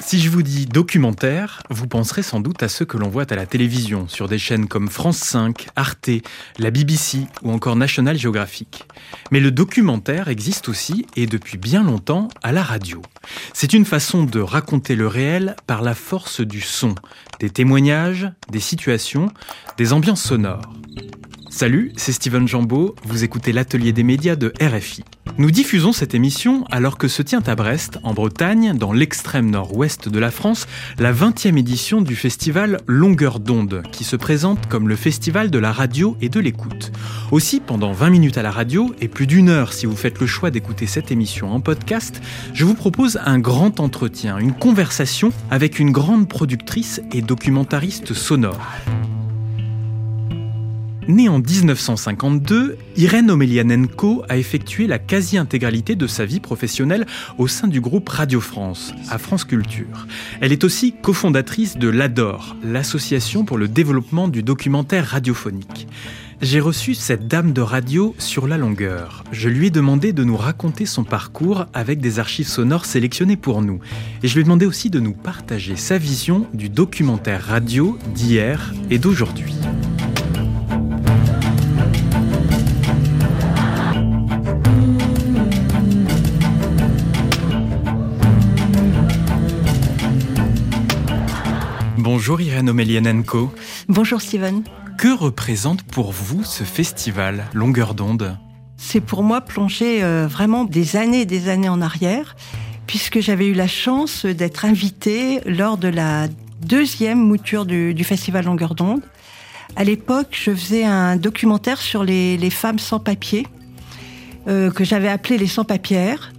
Si je vous dis documentaire, vous penserez sans doute à ceux que l'on voit à la télévision, sur des chaînes comme France 5, Arte, la BBC ou encore National Geographic. Mais le documentaire existe aussi, et depuis bien longtemps, à la radio. C'est une façon de raconter le réel par la force du son, des témoignages, des situations, des ambiances sonores. Salut, c'est Steven Jambeau, vous écoutez l'atelier des médias de RFI. Nous diffusons cette émission alors que se tient à Brest, en Bretagne, dans l'extrême nord-ouest de la France, la 20e édition du festival Longueur d'onde, qui se présente comme le festival de la radio et de l'écoute. Aussi, pendant 20 minutes à la radio et plus d'une heure si vous faites le choix d'écouter cette émission en podcast, je vous propose un grand entretien, une conversation avec une grande productrice et documentariste sonore. Née en 1952, Irène Omelianenko a effectué la quasi-intégralité de sa vie professionnelle au sein du groupe Radio France, à France Culture. Elle est aussi cofondatrice de l'ADOR, l'association pour le développement du documentaire radiophonique. J'ai reçu cette dame de radio sur la longueur. Je lui ai demandé de nous raconter son parcours avec des archives sonores sélectionnées pour nous. Et je lui ai demandé aussi de nous partager sa vision du documentaire radio d'hier et d'aujourd'hui. Bonjour Irène Omelianenko. Bonjour Steven. Que représente pour vous ce festival Longueur d'onde? C'est pour moi plonger euh, vraiment des années et des années en arrière, puisque j'avais eu la chance d'être invitée lors de la deuxième mouture du, festival Longueur d'onde. À l'époque, je faisais un documentaire sur les, femmes sans papier, euh, que j'avais appelé les sans-papières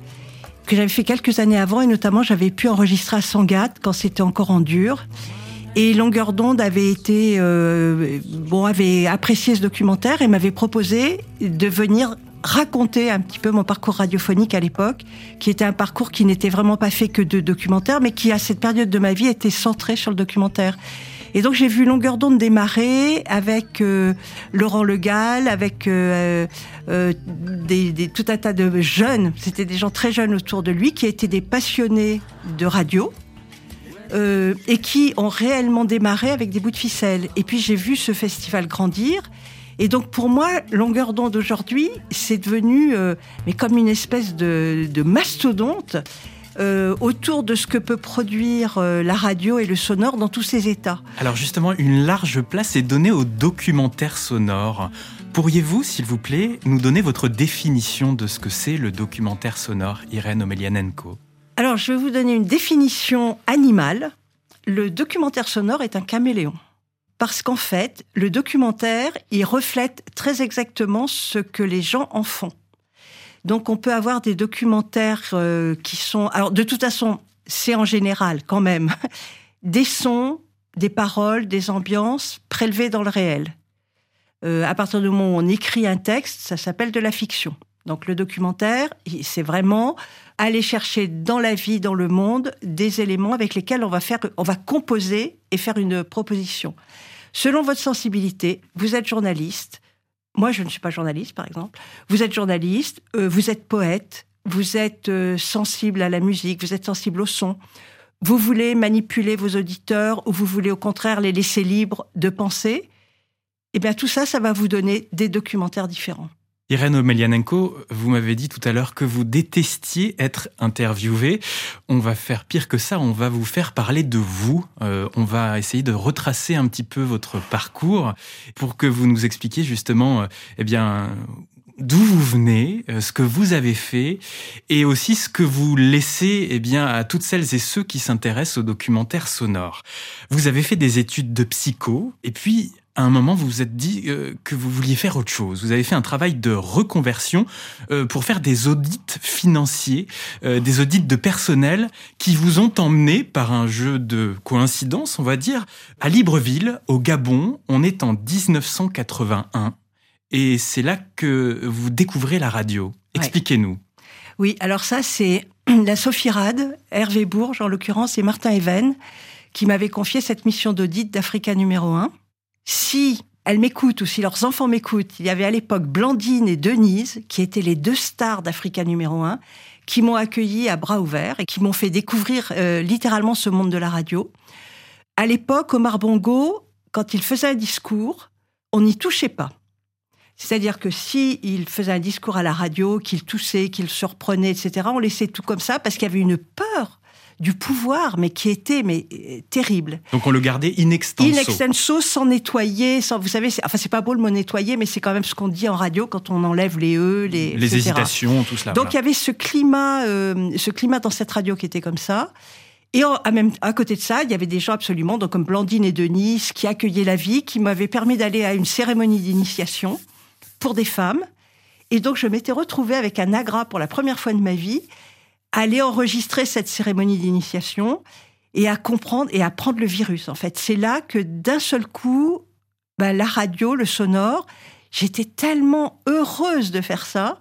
que j'avais fait quelques années avant et notamment j'avais pu enregistrer à Sangatte quand c'était encore en dur. Et Longueur d'onde avait été euh, bon avait apprécié ce documentaire et m'avait proposé de venir raconter un petit peu mon parcours radiophonique à l'époque, qui était un parcours qui n'était vraiment pas fait que de documentaire, mais qui à cette période de ma vie était centré sur le documentaire. Et donc j'ai vu Longueur d'onde démarrer avec euh, Laurent Le Gall, avec euh, euh, des, des, tout un tas de jeunes, c'était des gens très jeunes autour de lui, qui étaient des passionnés de radio, euh, et qui ont réellement démarré avec des bouts de ficelle. Et puis j'ai vu ce festival grandir. Et donc pour moi, Longueur d'onde aujourd'hui, c'est devenu euh, mais comme une espèce de, mastodonte euh, autour de ce que peut produire la radio et le sonore dans tous ces états. Alors justement, une large place est donnée au documentaire sonore. Pourriez-vous, s'il vous plaît, nous donner votre définition de ce que c'est le documentaire sonore, Irène Omelianenko? Alors, je vais vous donner une définition animale. Le documentaire sonore est un caméléon. Parce qu'en fait, le documentaire, il reflète très exactement ce que les gens en font. Donc, on peut avoir des documentaires euh, qui sont... Alors, de toute façon, c'est en général quand même des sons, des paroles, des ambiances prélevées dans le réel. Euh, à partir du moment où on écrit un texte, ça s'appelle de la fiction. Donc le documentaire, c'est vraiment aller chercher dans la vie, dans le monde, des éléments avec lesquels on va faire, on va composer et faire une proposition. Selon votre sensibilité, vous êtes journaliste. Moi, je ne suis pas journaliste, par exemple. Vous êtes journaliste, euh, vous êtes poète, vous êtes euh, sensible à la musique, vous êtes sensible au son. Vous voulez manipuler vos auditeurs ou vous voulez au contraire les laisser libres de penser? Eh bien, tout ça, ça va vous donner des documentaires différents. Irène Omelianenko, vous m'avez dit tout à l'heure que vous détestiez être interviewé. On va faire pire que ça, on va vous faire parler de vous. Euh, on va essayer de retracer un petit peu votre parcours pour que vous nous expliquiez justement, euh, eh bien, d'où vous venez, euh, ce que vous avez fait et aussi ce que vous laissez eh bien à toutes celles et ceux qui s'intéressent aux documentaires sonores. Vous avez fait des études de psycho et puis à un moment, vous vous êtes dit euh, que vous vouliez faire autre chose. Vous avez fait un travail de reconversion euh, pour faire des audits financiers, euh, des audits de personnel qui vous ont emmené par un jeu de coïncidence, on va dire, à Libreville, au Gabon. On est en 1981 et c'est là que vous découvrez la radio. Expliquez-nous. Oui, alors ça, c'est la Sophie Rad, Hervé Bourges en l'occurrence, et Martin Even qui m'avaient confié cette mission d'audit d'Africa numéro 1 si elles m'écoutent ou si leurs enfants m'écoutent, il y avait à l'époque Blandine et Denise, qui étaient les deux stars d'Africa numéro 1, qui m'ont accueilli à bras ouverts et qui m'ont fait découvrir euh, littéralement ce monde de la radio. À l'époque, Omar Bongo, quand il faisait un discours, on n'y touchait pas. C'est-à-dire que si il faisait un discours à la radio, qu'il toussait, qu'il surprenait, etc., on laissait tout comme ça parce qu'il y avait une peur du pouvoir, mais qui était mais euh, terrible. Donc on le gardait in extenso. In extenso, sans nettoyer, sans, vous savez, enfin c'est pas beau le mot nettoyer, mais c'est quand même ce qu'on dit en radio quand on enlève les e, les, les hésitations, tout cela. Donc il y avait ce climat, euh, ce climat dans cette radio qui était comme ça. Et à, même, à côté de ça, il y avait des gens absolument, donc comme Blandine et Denise, qui accueillaient la vie, qui m'avaient permis d'aller à une cérémonie d'initiation pour des femmes. Et donc je m'étais retrouvée avec un agra pour la première fois de ma vie aller enregistrer cette cérémonie d'initiation et à comprendre et à prendre le virus. En fait, c'est là que d'un seul coup, bah, la radio, le sonore, j'étais tellement heureuse de faire ça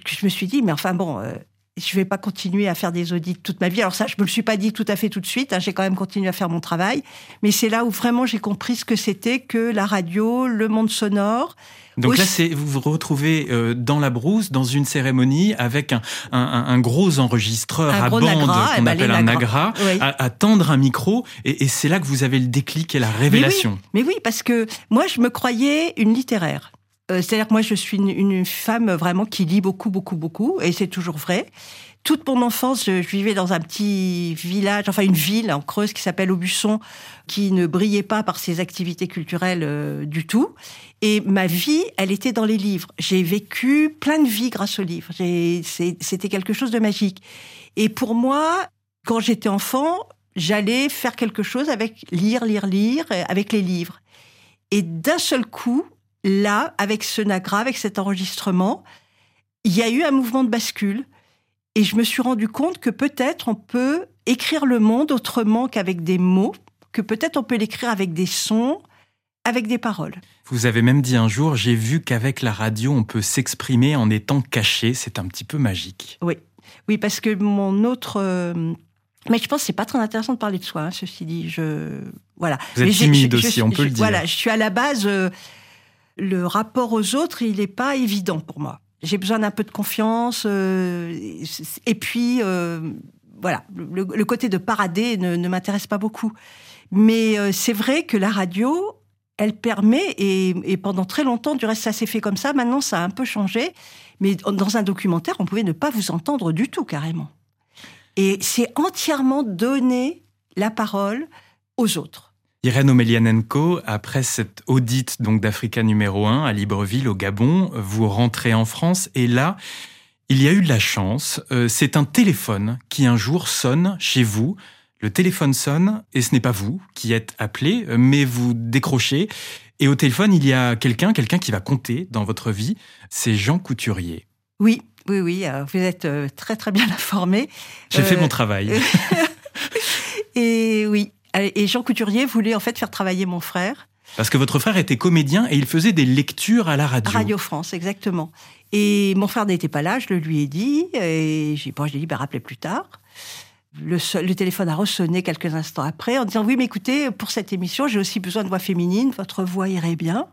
que je me suis dit, mais enfin bon, euh, je vais pas continuer à faire des audits toute ma vie. Alors ça, je me le suis pas dit tout à fait tout de suite. Hein, j'ai quand même continué à faire mon travail, mais c'est là où vraiment j'ai compris ce que c'était que la radio, le monde sonore. Donc là, c'est vous vous retrouvez euh, dans la brousse, dans une cérémonie, avec un, un, un gros enregistreur à bande qu'on eh ben, appelle un agra, à, à, tendre un micro, et, et c'est là que vous avez le déclic et la révélation. Mais oui, mais oui, parce que moi, je me croyais une littéraire. Euh, c'est-à-dire que moi, je suis une, femme vraiment qui lit beaucoup, beaucoup, beaucoup, et c'est toujours vrai. Toute mon enfance, je, vivais dans un petit village, enfin une ville en Creuse qui s'appelle Aubusson, qui ne brillait pas par ses activités culturelles euh, du tout. Et ma vie, elle était dans les livres. J'ai vécu plein de vies grâce aux livres. C'était quelque chose de magique. Et pour moi, quand j'étais enfant, j'allais faire quelque chose avec lire, lire, lire, euh, avec les livres. Et d'un seul coup, là, avec ce Nagra, avec cet enregistrement, il y a eu un mouvement de bascule. Et je me suis rendu compte que peut-être on peut écrire le monde autrement qu'avec des mots, que peut-être on peut l'écrire avec des sons, avec des paroles. Vous avez même dit un jour, j'ai vu qu'avec la radio, on peut s'exprimer en étant caché. C'est un petit peu magique. Oui, oui, parce que mon autre. Euh, mais je pense que c'est pas très intéressant de parler de soi, hein, ceci dit. Je voilà. Vous êtes timide aussi, on peut le dire. Voilà, je suis à la base. Euh, le rapport aux autres, il n'est pas évident pour moi. J'ai besoin d'un peu de confiance. Euh, et puis, voilà, le, côté de parader ne, m'intéresse pas beaucoup. Mais c'est vrai que la radio, elle permet, et, pendant très longtemps, du reste, ça s'est fait comme ça. Maintenant, ça a un peu changé. Mais dans un documentaire, on pouvait ne pas vous entendre du tout, carrément. Et c'est entièrement donner la parole aux autres. Irène Omelianenko, après cette audite donc d'Africa numéro 1 à Libreville au Gabon, vous rentrez en France et là, il y a eu de la chance. Euh, c'est un téléphone qui un jour sonne chez vous. Le téléphone sonne et ce n'est pas vous qui êtes appelé, mais vous décrochez. Et au téléphone, il y a quelqu'un, quelqu'un qui va compter dans votre vie. C'est Jean Couturier. Oui, oui, oui. Vous êtes euh, très très bien informé. J'ai fait mon euh, travail. et oui, et Jean Couturier voulait en fait faire travailler mon frère. Parce que votre frère était comédien et il faisait des lectures à la radio. Radio France, exactement. Et mon frère n'était pas là, je le lui ai dit. Et j'ai, bon, je lui ai dit, bah, rappelez plus tard. Le, téléphone a ressonné quelques instants après en disant, oui, mais écoutez, pour cette émission, j'ai aussi besoin de voix féminine, votre voix irait bien.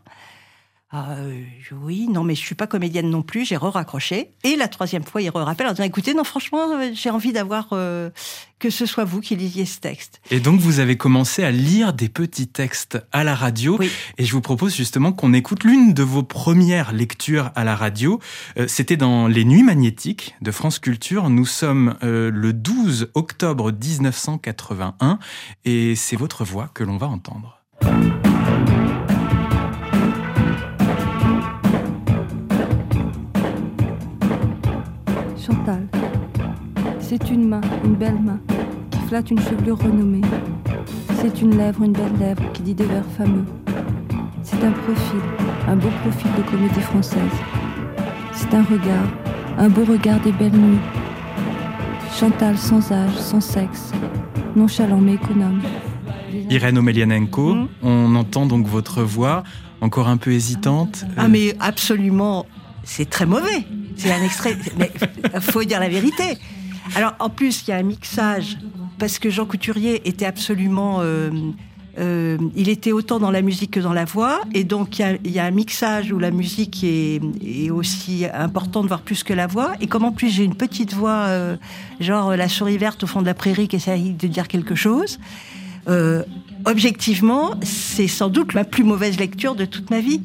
Euh, oui, non, mais je suis pas comédienne non plus, j'ai re-raccroché. Et la troisième fois, il re-rappelle en disant, écoutez, non, franchement, euh, j'ai envie d'avoir euh, que ce soit vous qui lisiez ce texte. Et donc, vous avez commencé à lire des petits textes à la radio. Et je vous propose justement qu'on écoute l'une de vos premières lectures à la radio. C'était dans Les Nuits magnétiques de France Culture. Nous sommes le 12 octobre 1981 et c'est votre voix que l'on va entendre. C'est une main, une belle main, qui flatte une chevelure renommée. C'est une lèvre, une belle lèvre, qui dit des vers fameux. C'est un profil, un beau profil de comédie française. C'est un regard, un beau regard des belles nuits. Chantal sans âge, sans sexe, nonchalant mais économe. Irène Omelianenko, hmm. on entend donc votre voix, encore un peu hésitante. Ah mais absolument, c'est très mauvais. C'est un extrait, mais faut dire la vérité. Alors, en plus, il y a un mixage, parce que Jean Couturier était absolument euh, Euh, il était autant dans la musique que dans la voix, et donc il y, a un mixage où la musique est, aussi importante, voire plus que la voix. Et comme en plus j'ai une petite voix, euh, genre la souris verte au fond de la prairie qui essaye de dire quelque chose, objectivement, c'est sans doute la plus mauvaise lecture de toute ma vie.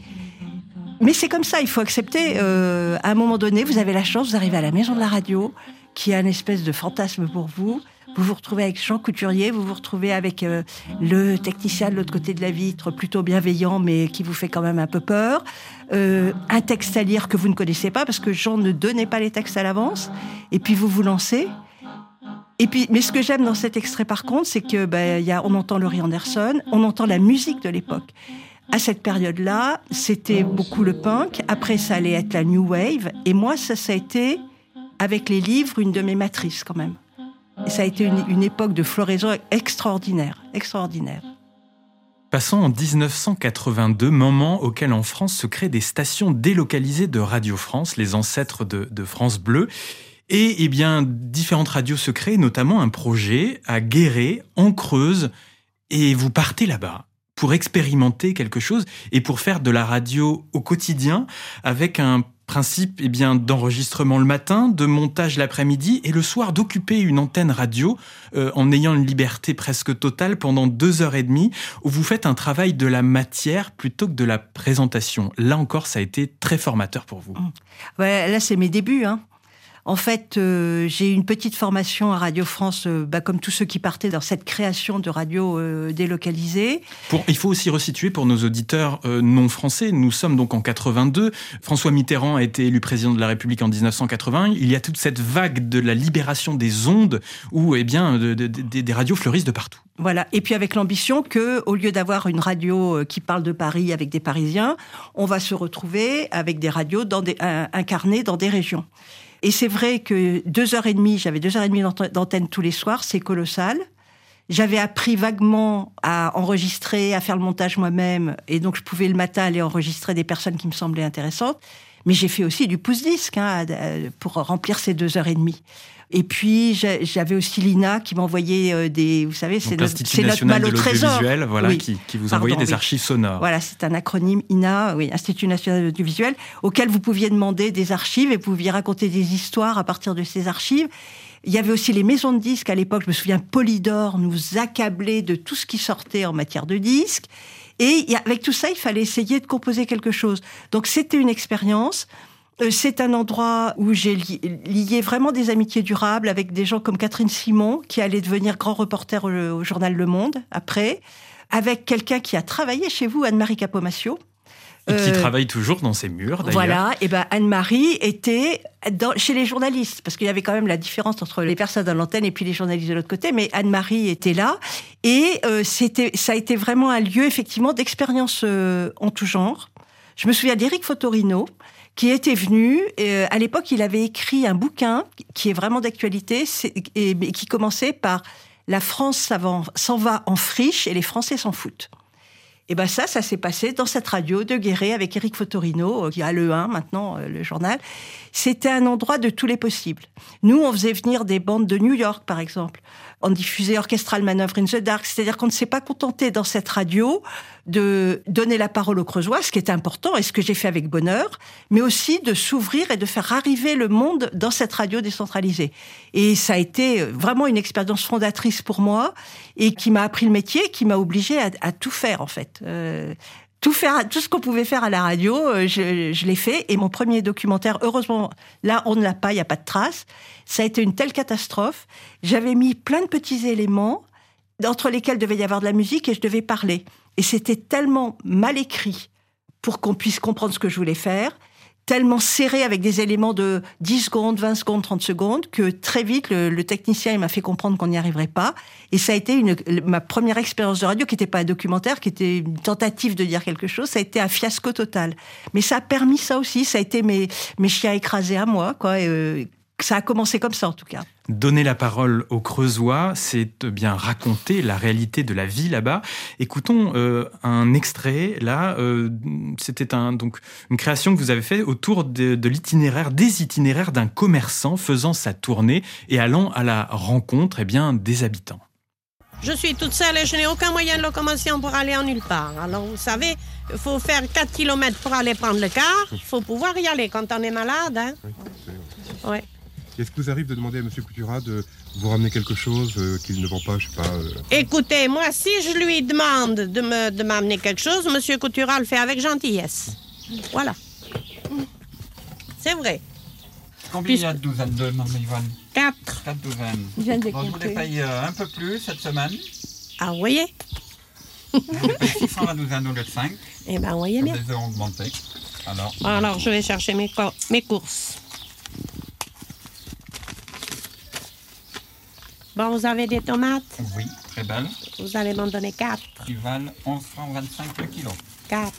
Mais c'est comme ça, il faut accepter. à un moment donné, vous avez la chance, vous arrivez à la maison de la radio, qui est un espèce de fantasme pour vous. Vous vous retrouvez avec Jean Couturier, vous vous retrouvez avec euh, le technicien de l'autre côté de la vitre, plutôt bienveillant, mais qui vous fait quand même un peu peur. Euh, un texte à lire que vous ne connaissez pas, parce que Jean ne donnait pas les textes à l'avance. Et puis vous vous lancez. Et puis, mais ce que j'aime dans cet extrait, par contre, c'est que ben, y a, on entend Laurie Anderson, on entend la musique de l'époque. À cette période-là, c'était beaucoup le punk. Après, ça allait être la new wave. Et moi, ça, ça a été, avec les livres, une de mes matrices quand même ça a été une, époque de floraison extraordinaire, extraordinaire. Passons en 1982, moment auquel en France se créent des stations délocalisées de Radio France, les ancêtres de, France Bleu. Et eh bien, différentes radios se créent, notamment un projet à Guéret, en Creuse, et vous partez là-bas pour expérimenter quelque chose et pour faire de la radio au quotidien avec un Principe eh bien d'enregistrement le matin, de montage l'après-midi et le soir d'occuper une antenne radio euh, en ayant une liberté presque totale pendant deux heures et demie où vous faites un travail de la matière plutôt que de la présentation. Là encore, ça a été très formateur pour vous. Mmh. Ouais, là c'est mes débuts. Hein. En fait, euh, j'ai une petite formation à Radio France, euh, bah, comme tous ceux qui partaient dans cette création de radio euh, délocalisée. Pour, il faut aussi resituer pour nos auditeurs non français. Nous sommes donc en 82. François Mitterrand a été élu président de la République en 1980. Il y a toute cette vague de la libération des ondes où, eh bien, des radios fleurissent de partout. Voilà. Et puis avec l'ambition que, au lieu d'avoir une radio qui parle de Paris avec des Parisiens, on va se retrouver avec des radios dans des, incarnées dans des régions. Et c'est vrai que deux heures et demie, j'avais deux heures et demie d'antenne tous les soirs, c'est colossal. J'avais appris vaguement à enregistrer, à faire le montage moi-même, et donc je pouvais le matin aller enregistrer des personnes qui me semblaient intéressantes. Mais j'ai fait aussi du pouce-disque hein, pour remplir ces deux heures et demie. Et puis j'avais aussi l'INA qui m'envoyait euh, des, vous savez, c'est notre, notre mal au trésor, voilà, qui, vous envoyait des archives sonores. Voilà, c'est un acronyme INA, oui, Institut national de l'audiovisuel, auquel vous pouviez demander des archives et vous pouviez raconter des histoires à partir de ces archives. Il y avait aussi les maisons de disques à l'époque. Je me souviens, Polydor nous accablait de tout ce qui sortait en matière de disques. Et avec tout ça, il fallait essayer de composer quelque chose. Donc c'était une expérience. Euh, c'est un endroit où j'ai lié vraiment des amitiés durables avec des gens comme Catherine Simon, qui allait devenir grand reporter au, journal Le Monde après, avec quelqu'un qui a travaillé chez vous, Anne-Marie Capomacio. Et qui euh, travaille toujours dans ces murs, d'ailleurs. Voilà, et ben Anne-Marie était chez les journalistes, parce qu'il y avait quand même la différence entre les personnes à l'antenne et puis les journalistes de l'autre côté, mais Anne-Marie était là, et euh, c'était, ça a été vraiment un lieu, effectivement, d'expérience en tout genre. Je me souviens d'Éric Fotorino, qui était venu. Euh, à l'époque, il avait écrit un bouquin qui est vraiment d'actualité et, qui commençait par La France s'en va en friche et les Français s'en foutent. Et ben ça, ça s'est passé dans cette radio de Guéret avec Eric Fotorino, euh, qui a le 1 maintenant, euh, le journal. C'était un endroit de tous les possibles. Nous, on faisait venir des bandes de New York, par exemple. On diffusait Orchestral Manœuvre in the Dark. C'est-à-dire qu'on ne s'est pas contenté dans cette radio de donner la parole aux Creusois, ce qui est important et ce que j'ai fait avec bonheur, mais aussi de s'ouvrir et de faire arriver le monde dans cette radio décentralisée. Et ça a été vraiment une expérience fondatrice pour moi et qui m'a appris le métier, qui m'a obligé à, tout faire en fait. Euh, tout faire, tout ce qu'on pouvait faire à la radio, euh, je, je l'ai fait. Et mon premier documentaire, heureusement, là, on ne l'a pas, il n'y a pas de traces. Ça a été une telle catastrophe. J'avais mis plein de petits éléments entre lesquels devait y avoir de la musique et je devais parler. Et c'était tellement mal écrit pour qu'on puisse comprendre ce que je voulais faire, tellement serré avec des éléments de 10 secondes, 20 secondes, 30 secondes, que très vite, le, technicien m'a fait comprendre qu'on n'y arriverait pas. Et ça a été une, ma première expérience de radio, qui n'était pas un documentaire, qui était une tentative de dire quelque chose. Ça a été un fiasco total. Mais ça a permis ça aussi. Ça a été mes, mes chiens écrasés à moi, quoi. Euh, ça a commencé comme ça en tout cas. Donner la parole aux Creusois, c'est bien raconter la réalité de la vie là-bas. Écoutons euh, un extrait. Là, euh, c'était un, donc une création que vous avez fait autour de, de l'itinéraire, des itinéraires d'un commerçant faisant sa tournée et allant à la rencontre, eh bien, des habitants. Je suis toute seule et je n'ai aucun moyen de locomotion pour aller en nulle part. Alors, vous savez, il faut faire 4 km pour aller prendre le car. Il faut pouvoir y aller quand on est malade. Hein? Oui, Est-ce que vous arrive de demander à M. Coutura de vous ramener quelque chose euh, qu'il ne vend pas, je sais pas euh, Écoutez, moi, si je lui demande de me de m'amener quelque chose, M. Coutura le fait avec gentillesse. Voilà. C'est vrai. Combien il y a de douzaines de Yvonne 4. 4 douzaines. Je viens de les Bon, je vous les compter. paye euh, un peu plus cette semaine. Ah, vous voyez Je vous les paye 600 la douzaine au lieu de 5. Eh bien, vous voyez bien. Les ont augmenté. Alors, Alors, je vais chercher mes, co- mes courses. Bon, vous avez des tomates? Oui, très belle. Vous allez m'en donner 4. Qui valent 11 francs 25 le kilo. 4.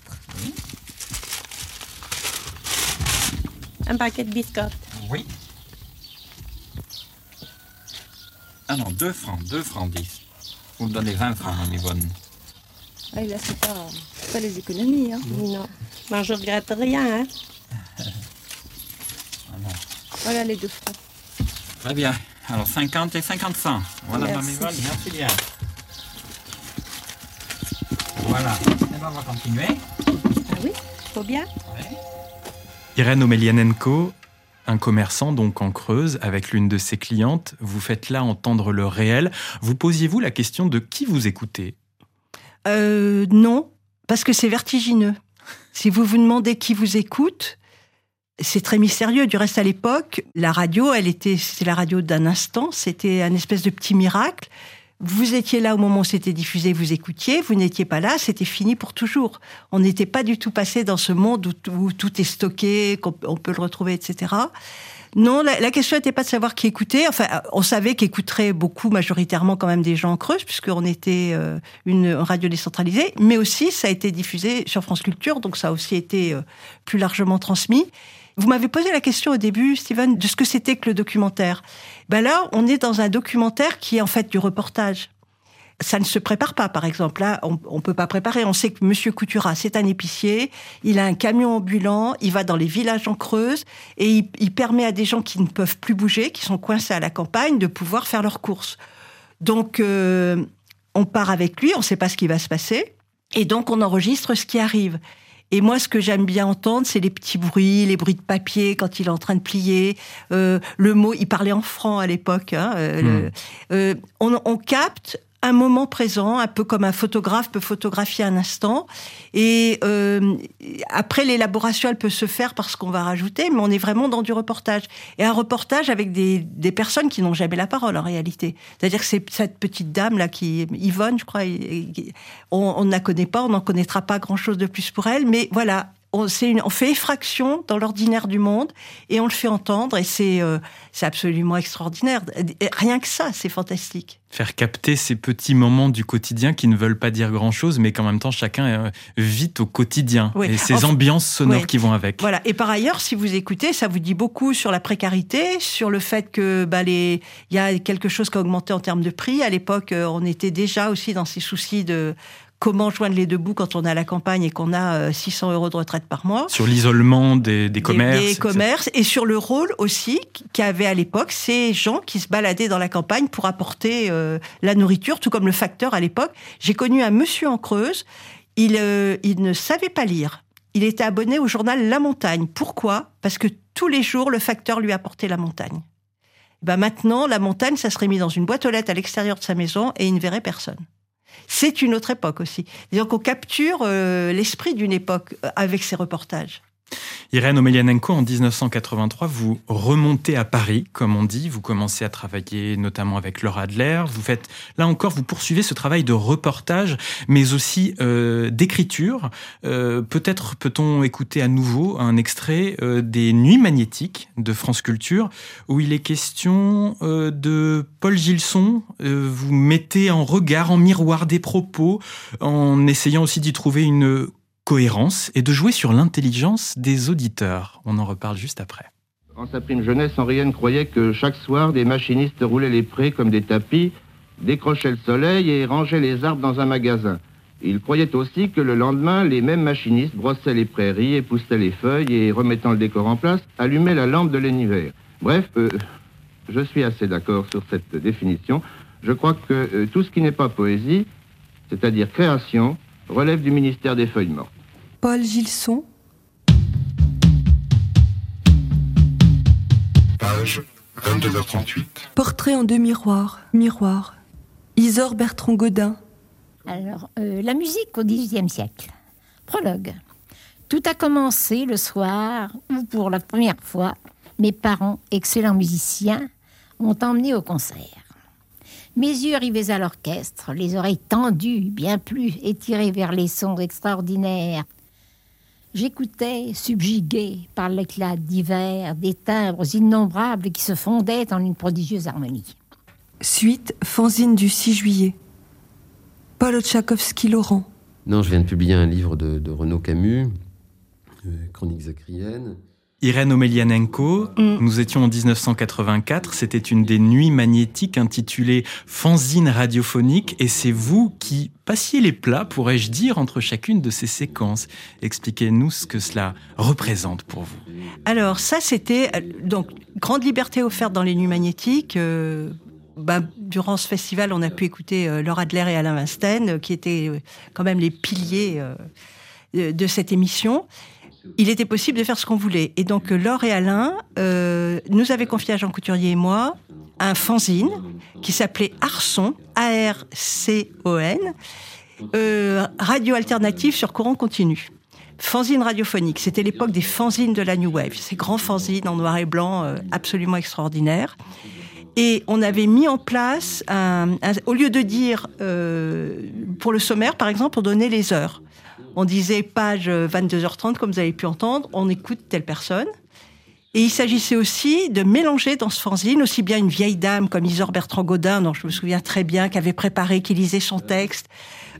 Un paquet de biscottes. Oui. Ah non, 2 francs, 2 francs 10. Vous me donnez 20 francs, Maman Yvonne. Ah, là, c'est pas, c'est pas les économies. Hein. Non. Ben, je regrette rien, hein. Voilà les deux francs. Très bien. Alors 50 et 50 cents. Voilà, Merci. Yvonne, merci bien. Voilà. Et ben, on va continuer. Ah oui Faut bien Ouais. Irène Omelianenko, un commerçant donc en Creuse avec l'une de ses clientes, vous faites là entendre le réel. Vous posiez-vous la question de qui vous écoutez? Euh, non, parce que c'est vertigineux. Si vous vous demandez qui vous écoute, c'est très mystérieux. Du reste, à l'époque, la radio, elle était, c'était la radio d'un instant. C'était un espèce de petit miracle. Vous étiez là au moment où c'était diffusé, vous écoutiez. Vous n'étiez pas là, c'était fini pour toujours. On n'était pas du tout passé dans ce monde où, tout- est stocké, qu'on on peut le retrouver, etc. Non, la, question n'était pas de savoir qui écoutait. Enfin, on savait qu'écouteraient beaucoup, majoritairement quand même des gens en Creuse, puisqu'on était euh, une radio décentralisée. Mais aussi, ça a été diffusé sur France Culture, donc ça a aussi été euh, plus largement transmis. Vous m'avez posé la question au début, Steven, de ce que c'était que le documentaire. Ben là, on est dans un documentaire qui est en fait du reportage. Ça ne se prépare pas, par exemple. Là, on ne peut pas préparer. On sait que Monsieur Coutura, c'est un épicier. Il a un camion ambulant. Il va dans les villages en Creuse et il, il permet à des gens qui ne peuvent plus bouger, qui sont coincés à la campagne, de pouvoir faire leurs courses. Donc, euh, on part avec lui. On ne sait pas ce qui va se passer. Et donc, on enregistre ce qui arrive. Et moi, ce que j'aime bien entendre, c'est les petits bruits, les bruits de papier quand il est en train de plier. Euh, le mot, il parlait en franc à l'époque. Hein, euh, le- euh, on, on capte un moment présent, un peu comme un photographe peut photographier un instant. Et euh, après, l'élaboration, elle peut se faire parce qu'on va rajouter, mais on est vraiment dans du reportage. Et un reportage avec des, personnes qui n'ont jamais la parole en réalité. C'est-à-dire que c'est cette petite dame là qui, Yvonne, je crois, on, on ne la connaît pas, on n'en connaîtra pas grand-chose de plus pour elle, mais voilà. On, c'est une- on fait effraction dans l'ordinaire du monde et on le fait entendre et c'est euh, absolument extraordinaire. Et Rien que ça, c'est fantastique. Faire capter ces petits moments du quotidien qui ne veulent pas dire grand-chose, mais qu'en même temps chacun euh, vit au quotidien Oui. et ces Enfin, ambiances sonores oui. qui vont avec. Voilà. Et par ailleurs, si vous écoutez, ça vous dit beaucoup sur la précarité, sur le fait que bah, les, il y a quelque chose qui a augmenté en termes de prix. À l'époque, euh, on était déjà aussi dans ces soucis de comment joindre les deux bouts quand on est à la campagne et qu'on a euh, 600 euros de retraite par mois. Sur l'isolement des, des commerces. Des, commerces et sur le rôle aussi qu'avaient à l'époque ces gens qui se baladaient dans la campagne pour apporter euh, la nourriture, tout comme le facteur à l'époque. J'ai connu un monsieur en Creuse, il, euh, il ne savait pas lire. Il était abonné au journal La Montagne. Pourquoi? Parce que tous les jours, le facteur lui apportait la montagne. Ben maintenant, la montagne, ça serait mis dans une boîte aux lettres à l'extérieur de sa maison et il ne verrait personne. C'est une autre époque aussi. Donc on capture euh, l'esprit d'une époque euh, avec ces reportages. Irène Omelianenko, en 1983, vous remontez à Paris, comme on dit. Vous commencez à travailler notamment avec Laura Adler. Vous faites, là encore, vous poursuivez ce travail de reportage, mais aussi euh, d'écriture. Euh, Peut-être peut-on écouter à nouveau un extrait euh, des Nuits magnétiques de France Culture, où il est question de Paul Gilson. Vous mettez en regard, en miroir des propos, en essayant aussi d'y trouver une cohérence et de jouer sur l'intelligence des auditeurs. On en reparle juste après. En sa prime jeunesse, Henrienne croyait que chaque soir, des machinistes roulaient les prés comme des tapis, décrochaient le soleil et rangeaient les arbres dans un magasin. Il croyait aussi que le lendemain, les mêmes machinistes brossaient les prairies, époussaient les feuilles et, remettant le décor en place, allumaient la lampe de l'univers. Bref, euh, je suis assez d'accord sur cette définition. Je crois que euh, tout ce qui n'est pas poésie, c'est-à-dire création, relève du ministère des feuilles mortes. Paul Gilson. Page 22h38. Portrait en deux miroirs. Miroir. Isor Bertrand Godin. Alors, euh, la musique au XVIIIe siècle. Prologue. Tout a commencé le soir où, pour la première fois, mes parents, excellents musiciens, m'ont emmené au concert. Mes yeux arrivaient à l'orchestre, les oreilles tendues, bien plus étirées vers les sons extraordinaires. J'écoutais, subjugué par l'éclat divers des timbres innombrables qui se fondaient en une prodigieuse harmonie. Suite, fanzine du 6 juillet. Paul Tchaikovsky-Laurent. Non, je viens de publier un livre de, de Renaud Camus, euh, Chroniques. Irène Omelianenko, Mm. nous étions en 1984, c'était une des nuits magnétiques intitulée Fanzine radiophonique et c'est vous qui passiez les plats, pourrais-je dire, entre chacune de ces séquences. Expliquez-nous ce que cela représente pour vous. Alors ça, c'était euh, donc grande liberté offerte dans les nuits magnétiques. euh, ben, durant ce festival, on a pu écouter euh, Laura Adler et Alain Vinsten, euh, qui étaient euh, quand même les piliers de cette émission. Il était possible de faire ce qu'on voulait. Et donc euh, Laure et Alain euh, nous avaient confié à Jean Couturier et moi un fanzine qui s'appelait Arson, A-R-C-O-N, euh, radio alternative sur courant continu. Fanzine radiophonique, c'était l'époque des fanzines de la New Wave, ces grands fanzines en noir et blanc euh, absolument extraordinaires. Et on avait mis en place, un, un- au lieu de dire euh, pour le sommaire, par exemple, on donnait les heures. On disait page 22h30, comme vous avez pu entendre, on écoute telle personne. Et il s'agissait aussi de mélanger dans ce fanzine aussi bien une vieille dame comme Isor Bertrand Godin, dont je me souviens très bien, qui avait préparé, qui lisait son texte,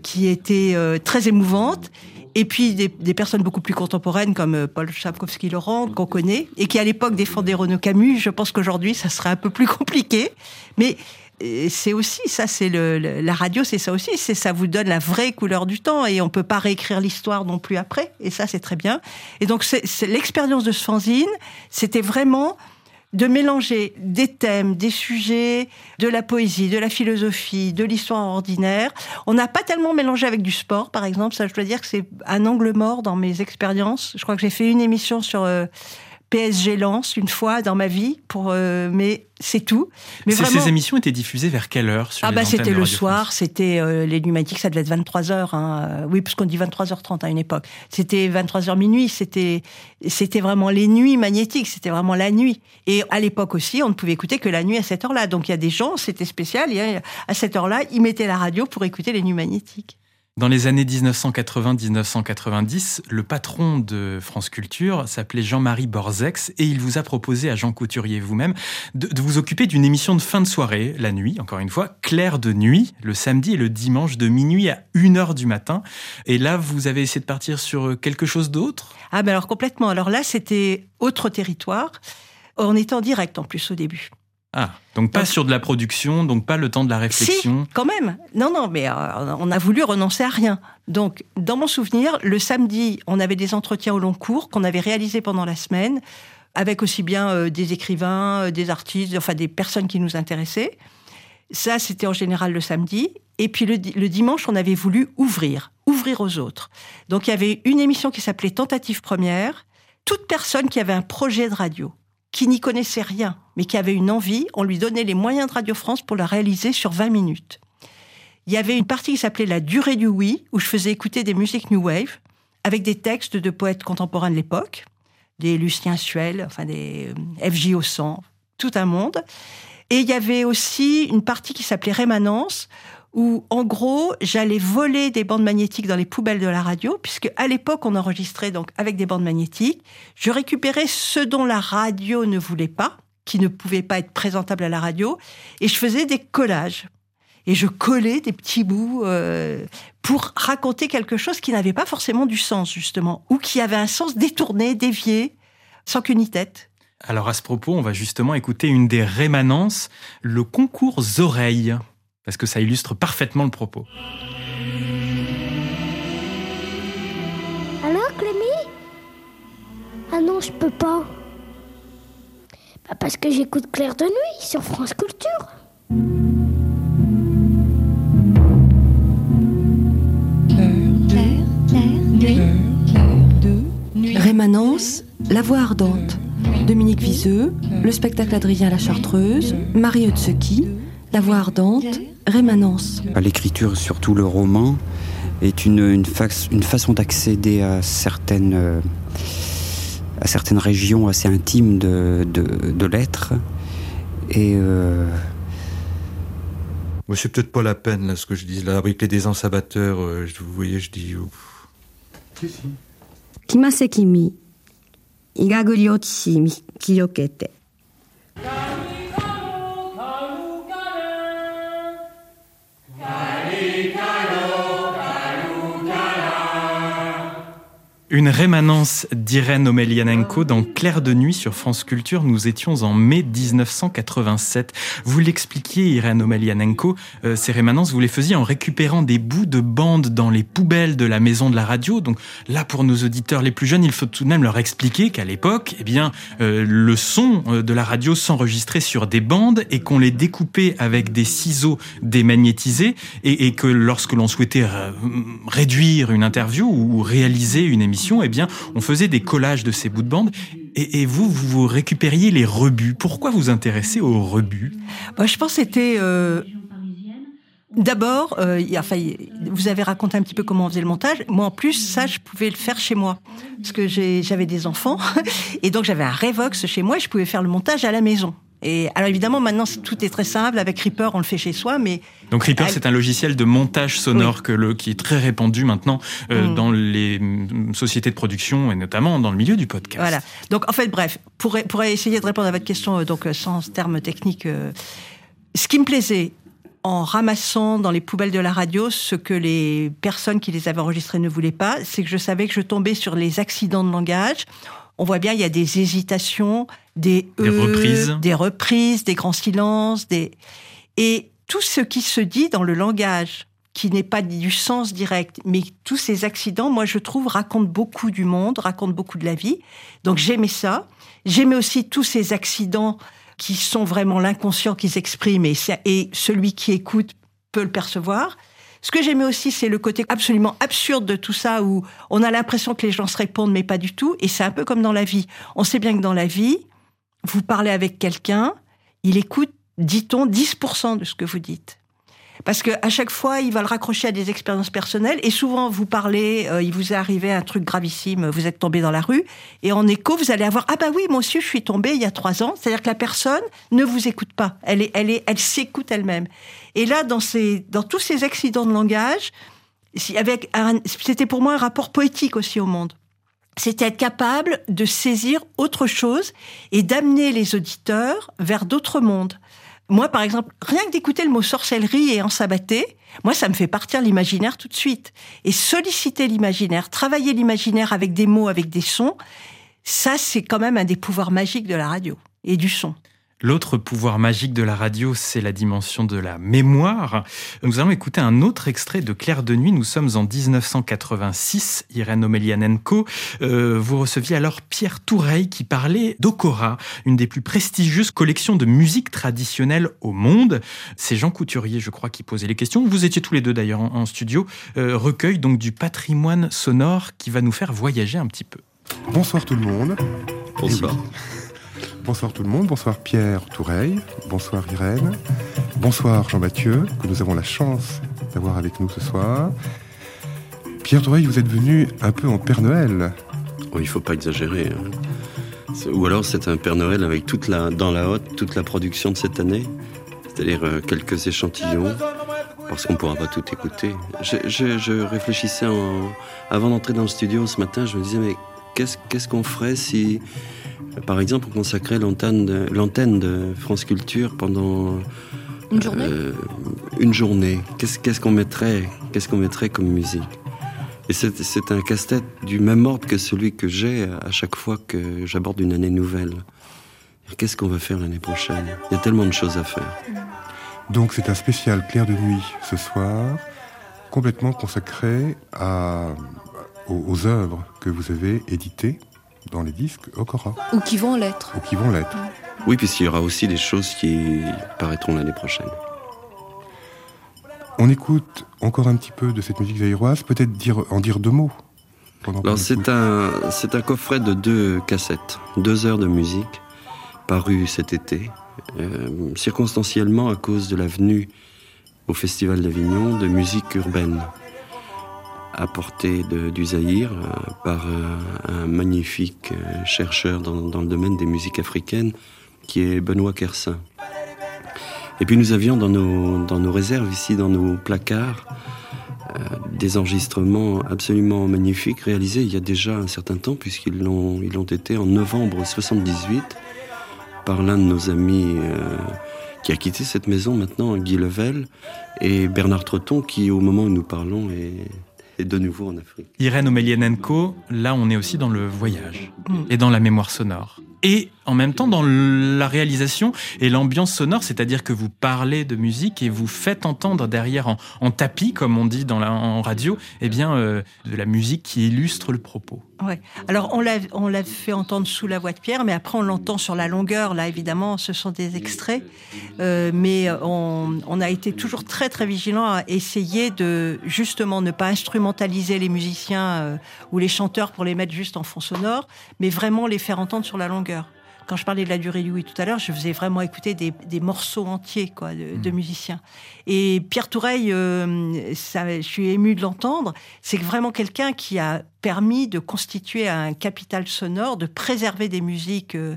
qui était euh, très émouvante, et puis des, personnes beaucoup plus contemporaines comme euh, Paul Chapkowski-Laurent, qu'on connaît, et qui à l'époque défendait Renaud Camus. Je pense qu'aujourd'hui, ça serait un peu plus compliqué. Mais c'est aussi, ça, c'est le, la radio, c'est ça aussi, c'est ça vous donne la vraie couleur du temps, et on peut pas réécrire l'histoire non plus après, et ça, c'est très bien. Et donc, c'est c'est l'expérience de ce c'était vraiment de mélanger des thèmes, des sujets, de la poésie, de la philosophie, de l'histoire ordinaire. On n'a pas tellement mélangé avec du sport, par exemple. Ça, je dois dire que c'est un angle mort dans mes expériences. Je crois que j'ai fait une émission sur euh, PSG Lens une fois dans ma vie, pour, euh, mais c'est tout. Mais Ces, vraiment, ces émissions étaient diffusées vers quelle heure sur ah bah c'était le soir, c'était euh, les pneumatiques, ça devait être 23 heures. Hein. Oui, parce qu'on dit 23h30 à une époque. C'était 23 heures minuit. C'était c'était vraiment les nuits magnétiques. C'était vraiment la nuit. Et à l'époque aussi, on ne pouvait écouter que la nuit à cette heure-là. Donc il y a des gens, c'était spécial. et à cette heure-là, ils mettaient la radio pour écouter les nuits magnétiques. Dans les années 1980-1990, le patron de France Culture s'appelait Jean-Marie Borzex et il vous a proposé à Jean Couturier vous-même de, vous occuper d'une émission de fin de soirée, la nuit, encore une fois, claire de nuit, le samedi et le dimanche de minuit à 1h du matin. Et là, vous avez essayé de partir sur quelque chose d'autre? Ah ben alors complètement. Alors là, c'était autre territoire. On était en direct en plus au début. Ah, donc pas Donc- sur de la production, donc pas le temps de la réflexion. Si, quand même. Non, non, mais euh, on a voulu renoncer à rien. Donc, dans mon souvenir, le samedi, on avait des entretiens au long cours qu'on avait réalisés pendant la semaine, avec aussi bien euh, des écrivains, euh, des artistes, enfin des personnes qui nous intéressaient. Ça, c'était en général le samedi. Et puis le dimanche, on avait voulu ouvrir, ouvrir aux autres. Donc, il y avait une émission qui s'appelait Tentative Première. Toute personne qui avait un projet de radio, qui n'y connaissait rien, mais qui avait une envie, on lui donnait les moyens de Radio France pour la réaliser sur 20 minutes. Il y avait une partie qui s'appelait La durée du oui, où je faisais écouter des musiques New Wave, avec des textes de poètes contemporains de l'époque, des Lucien Suel, enfin des euh, FJ au tout un monde. Et il y avait aussi une partie qui s'appelait Rémanence, où en gros, j'allais voler des bandes magnétiques dans les poubelles de la radio, puisque à l'époque, on enregistrait donc avec des bandes magnétiques. Je récupérais ce dont la radio ne voulait pas, qui ne pouvait pas être présentable à la radio, et je faisais des collages. Et je collais des petits bouts euh, pour raconter quelque chose qui n'avait pas forcément du sens, justement, ou qui avait un sens détourné, dévié, sans qu'une ni tête. Alors à ce propos, on va justement écouter une des rémanences, le concours oreilles, parce que ça illustre parfaitement le propos. Alors, Clémy? Ah non, je peux pas. Bah, parce que j'écoute Claire de Nuit sur France Culture. Claire, Claire, Rémanence, La Voix Ardente. Dominique Viseux, le spectacle Adrien La Chartreuse, Marie Otseki, la voix ardente, rémanence. L'écriture, surtout le roman, est une, une, une façon d'accéder à certaines, euh, à certaines régions assez intimes de, de, de l'être. Et. Euh... c'est peut-être pas la peine, ce que je dis. Là, avec les désensabateurs, euh, vous voyez, je dis. Kimasekimi, Kiyokete. Une rémanence d'Irène Omelianenko dans Clair de nuit sur France Culture. Nous étions en mai 1987. Vous l'expliquiez, Irène Omelianenko, euh, ces rémanences, vous les faisiez en récupérant des bouts de bandes dans les poubelles de la maison de la radio. Donc là, pour nos auditeurs les plus jeunes, il faut tout de même leur expliquer qu'à l'époque, eh bien, euh, le son euh, de la radio s'enregistrait sur des bandes et qu'on les découpait avec des ciseaux démagnétisés et, et que lorsque l'on souhaitait réduire une interview ou réaliser une émission, eh bien, on faisait des collages de ces bouts de bande. Et, vous, vous récupériez les rebuts. Pourquoi vous intéressez aux rebuts? Bah, Je pense que c'était... Euh, d'abord, euh, enfin, vous avez raconté un petit peu comment on faisait le montage. Moi, en plus, ça, je pouvais le faire chez moi. Parce que j'avais des enfants. Et donc, j'avais un Revox chez moi et je pouvais faire le montage à la maison. Et alors évidemment, maintenant, tout est très simple. Avec Reaper, on le fait chez soi, mais... Donc Reaper, c'est un logiciel de montage sonore que le, qui est très répandu maintenant euh, mm. dans les sociétés de production et notamment dans le milieu du podcast. Voilà. Donc en fait, bref, pour, pour essayer de répondre à votre question, euh, donc euh, sans termes techniques, ce qui me plaisait en ramassant dans les poubelles de la radio ce que les personnes qui les avaient enregistrés ne voulaient pas, c'est que je savais que je tombais sur les accidents de langage on voit bien il y a des hésitations, des, des reprises, des reprises, des grands silences, des et tout ce qui se dit dans le langage qui n'est pas du sens direct, mais tous ces accidents, moi je trouve, racontent beaucoup du monde, racontent beaucoup de la vie. Donc j'aimais ça. J'aimais aussi tous ces accidents qui sont vraiment l'inconscient qui s'exprime et, et celui qui écoute peut le percevoir. Ce que j'aimais aussi, c'est le côté absolument absurde de tout ça, où on a l'impression que les gens se répondent, mais pas du tout. Et c'est un peu comme dans la vie. On sait bien que dans la vie, vous parlez avec quelqu'un, il écoute, dit-on, 10% de ce que vous dites. Parce que à chaque fois, il va le raccrocher à des expériences personnelles. Et souvent, vous parlez, euh, il vous est arrivé un truc gravissime, vous êtes tombé dans la rue, et en écho, vous allez avoir ah bah oui, aussi, je suis tombé il y a trois ans. C'est-à-dire que la personne ne vous écoute pas. Elle est, elle est, elle s'écoute elle-même. Et là, dans tous ces accidents de langage, c'était pour moi un rapport poétique aussi au monde. C'était être capable de saisir autre chose et d'amener les auditeurs vers d'autres mondes. Moi, par exemple, rien que d'écouter le mot sorcellerie et en sabaté, moi, ça me fait partir l'imaginaire tout de suite. Et solliciter l'imaginaire, travailler l'imaginaire avec des mots, avec des sons, ça, c'est quand même un des pouvoirs magiques de la radio et du son. L'autre pouvoir magique de la radio, c'est la dimension de la mémoire. Nous allons écouter un autre extrait de Claire de Nuit. Nous sommes en 1986, Irène Omelianenko. Euh, vous receviez alors Pierre Toureil qui parlait d'Okora, une des plus prestigieuses collections de musique traditionnelle au monde. C'est Jean Couturier, je crois, qui posait les questions. Vous étiez tous les deux d'ailleurs en, studio. Euh, recueil donc du patrimoine sonore qui va nous faire voyager un petit peu. Bonsoir tout le monde. Bonsoir. Bonsoir tout le monde, bonsoir Pierre Toureil, bonsoir Irène, bonsoir Jean-Mathieu, que nous avons la chance d'avoir avec nous ce soir. Pierre Toureil, vous êtes venu un peu en Père Noël. Il faut pas exagérer. Hein. Ou alors c'est un Père Noël avec toute la, dans la haute toute la production de cette année, c'est-à-dire euh, quelques échantillons, parce qu'on ne pourra pas tout écouter. Je, réfléchissais avant d'entrer dans le studio ce matin, je me disais mais qu'est-ce qu'on ferait si par exemple, on consacrait l'antenne de, France Culture pendant une journée. Euh, une journée. Qu'est-ce qu'on mettrait Qu'est-ce qu'on mettrait comme musique? Et c'est un casse-tête du même ordre que celui que j'ai à chaque fois que j'aborde une année nouvelle. Qu'est-ce qu'on va faire l'année prochaine? Il y a tellement de choses à faire. Donc c'est un spécial clair de nuit ce soir, complètement consacré à, aux, aux œuvres que vous avez éditées dans les disques Okora. Ou qui vont l'être. Ou qui vont l'être. Oui, puisqu'il y aura aussi des choses qui paraîtront l'année prochaine. On écoute encore un petit peu de cette musique zaïroise, peut-être dire, en dire deux mots. Alors c'est un, c'est un coffret de deux cassettes, deux heures de musique, paru cet été, euh, circonstanciellement à cause de la venue au Festival d'Avignon de musique urbaine, apportée de, du Zaïre euh, par euh, un magnifique euh, chercheur dans, le domaine des musiques africaines qui est Benoît Kersin. Et puis nous avions dans nos, réserves, ici dans nos placards, des enregistrements absolument magnifiques réalisés il y a déjà un certain temps, puisqu'ils l'ont, ils l'ont été en novembre 78 par l'un de nos amis qui a quitté cette maison maintenant, Guy Level, et Bernard Treton, qui au moment où nous parlons est, est de nouveau en Afrique. Irène Omelianenko, là on est aussi dans le voyage et dans la mémoire sonore. Et en même temps dans la réalisation et l'ambiance sonore, c'est-à-dire que vous parlez de musique et vous faites entendre derrière en, tapis, comme on dit dans la, en radio, eh bien euh, de la musique qui illustre le propos. Ouais. Alors on l'a fait entendre sous la voix de Pierre, mais après on l'entend sur la longueur. Là évidemment, ce sont des extraits, Euh, mais on, on a été toujours très très vigilant à essayer de justement ne pas instrumentaliser les musiciens euh, ou les chanteurs pour les mettre juste en fond sonore, mais vraiment les faire entendre sur la longueur. Quand je parlais de la durée du oui tout à l'heure, je faisais vraiment écouter des, des morceaux entiers quoi, de, de musiciens. Et Pierre Toureil, euh, ça, je suis ému de l'entendre, c'est vraiment quelqu'un qui a permis de constituer un capital sonore, de préserver des musiques euh,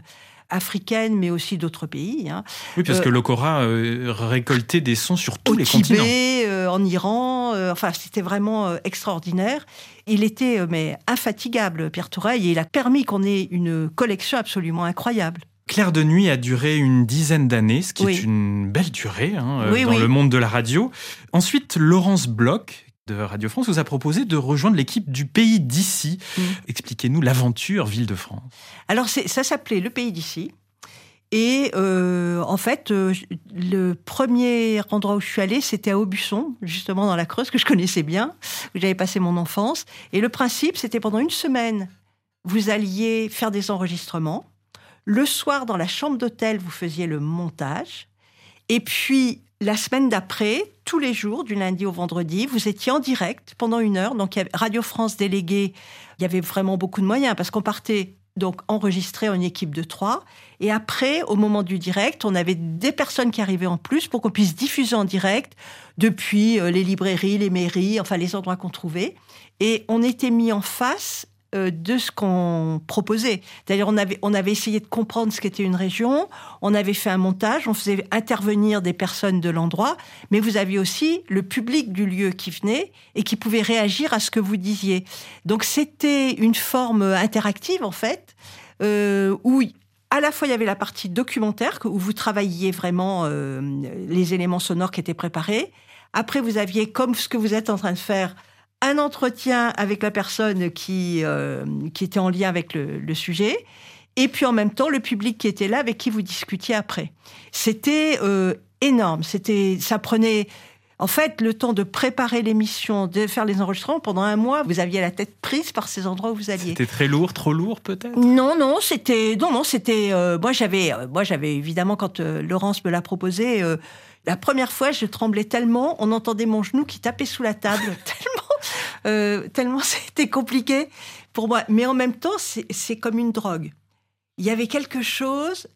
africaines, mais aussi d'autres pays. Hein. Oui, parce Euh, que l'Okora euh, récoltait des sons sur tous au les continents. Euh, en Iran, enfin c'était vraiment extraordinaire. Il était mais infatigable, Pierre Toureil, et il a permis qu'on ait une collection absolument incroyable. Claire de Nuit a duré une dizaine d'années, ce qui Oui. est une belle durée hein, Oui, dans oui. le monde de la radio. Ensuite, Laurence Bloch de Radio France vous a proposé de rejoindre l'équipe du pays d'ici. Mm. Expliquez-nous l'aventure Ville de France. Alors ça s'appelait Le Pays d'ici. Et euh, en fait, euh, le premier endroit où je suis allée, c'était à Aubusson, justement dans la Creuse, que je connaissais bien, où j'avais passé mon enfance. Et le principe, c'était pendant une semaine, vous alliez faire des enregistrements. Le soir, dans la chambre d'hôtel, vous faisiez le montage. Et puis, la semaine d'après, tous les jours, du lundi au vendredi, vous étiez en direct pendant une heure. Donc, Radio France déléguée. Il y avait vraiment beaucoup de moyens parce qu'on partait donc enregistré en équipe de trois. Et après, au moment du direct, on avait des personnes qui arrivaient en plus pour qu'on puisse diffuser en direct depuis euh, les librairies, les mairies, enfin les endroits qu'on trouvait. Et on était mis en face de ce qu'on proposait. C'est-à-dire, on avait, on avait essayé de comprendre ce qu'était une région, on avait fait un montage, on faisait intervenir des personnes de l'endroit, mais vous aviez aussi le public du lieu qui venait et qui pouvait réagir à ce que vous disiez. Donc, c'était une forme interactive, en fait, euh, où à la fois il y avait la partie documentaire, où vous travailliez vraiment euh, les éléments sonores qui étaient préparés. Après, vous aviez, comme ce que vous êtes en train de faire, un entretien avec la personne qui, euh, qui était en lien avec le, le sujet, et puis en même temps le public qui était là avec qui vous discutiez après. C'était euh, énorme. C'était, ça prenait en fait le temps de préparer l'émission, de faire les enregistrements pendant un mois. Vous aviez la tête prise par ces endroits où vous alliez. C'était très lourd, trop lourd peut-être? Non, non, c'était non, non, c'était. euh, moi, j'avais, moi, j'avais évidemment quand Laurence me l'a proposé. la première fois, je tremblais tellement, on entendait mon genou qui tapait sous la table, tellement, euh, tellement c'était compliqué pour moi. Mais en même temps, c'est comme une drogue. Il y avait quelque chose.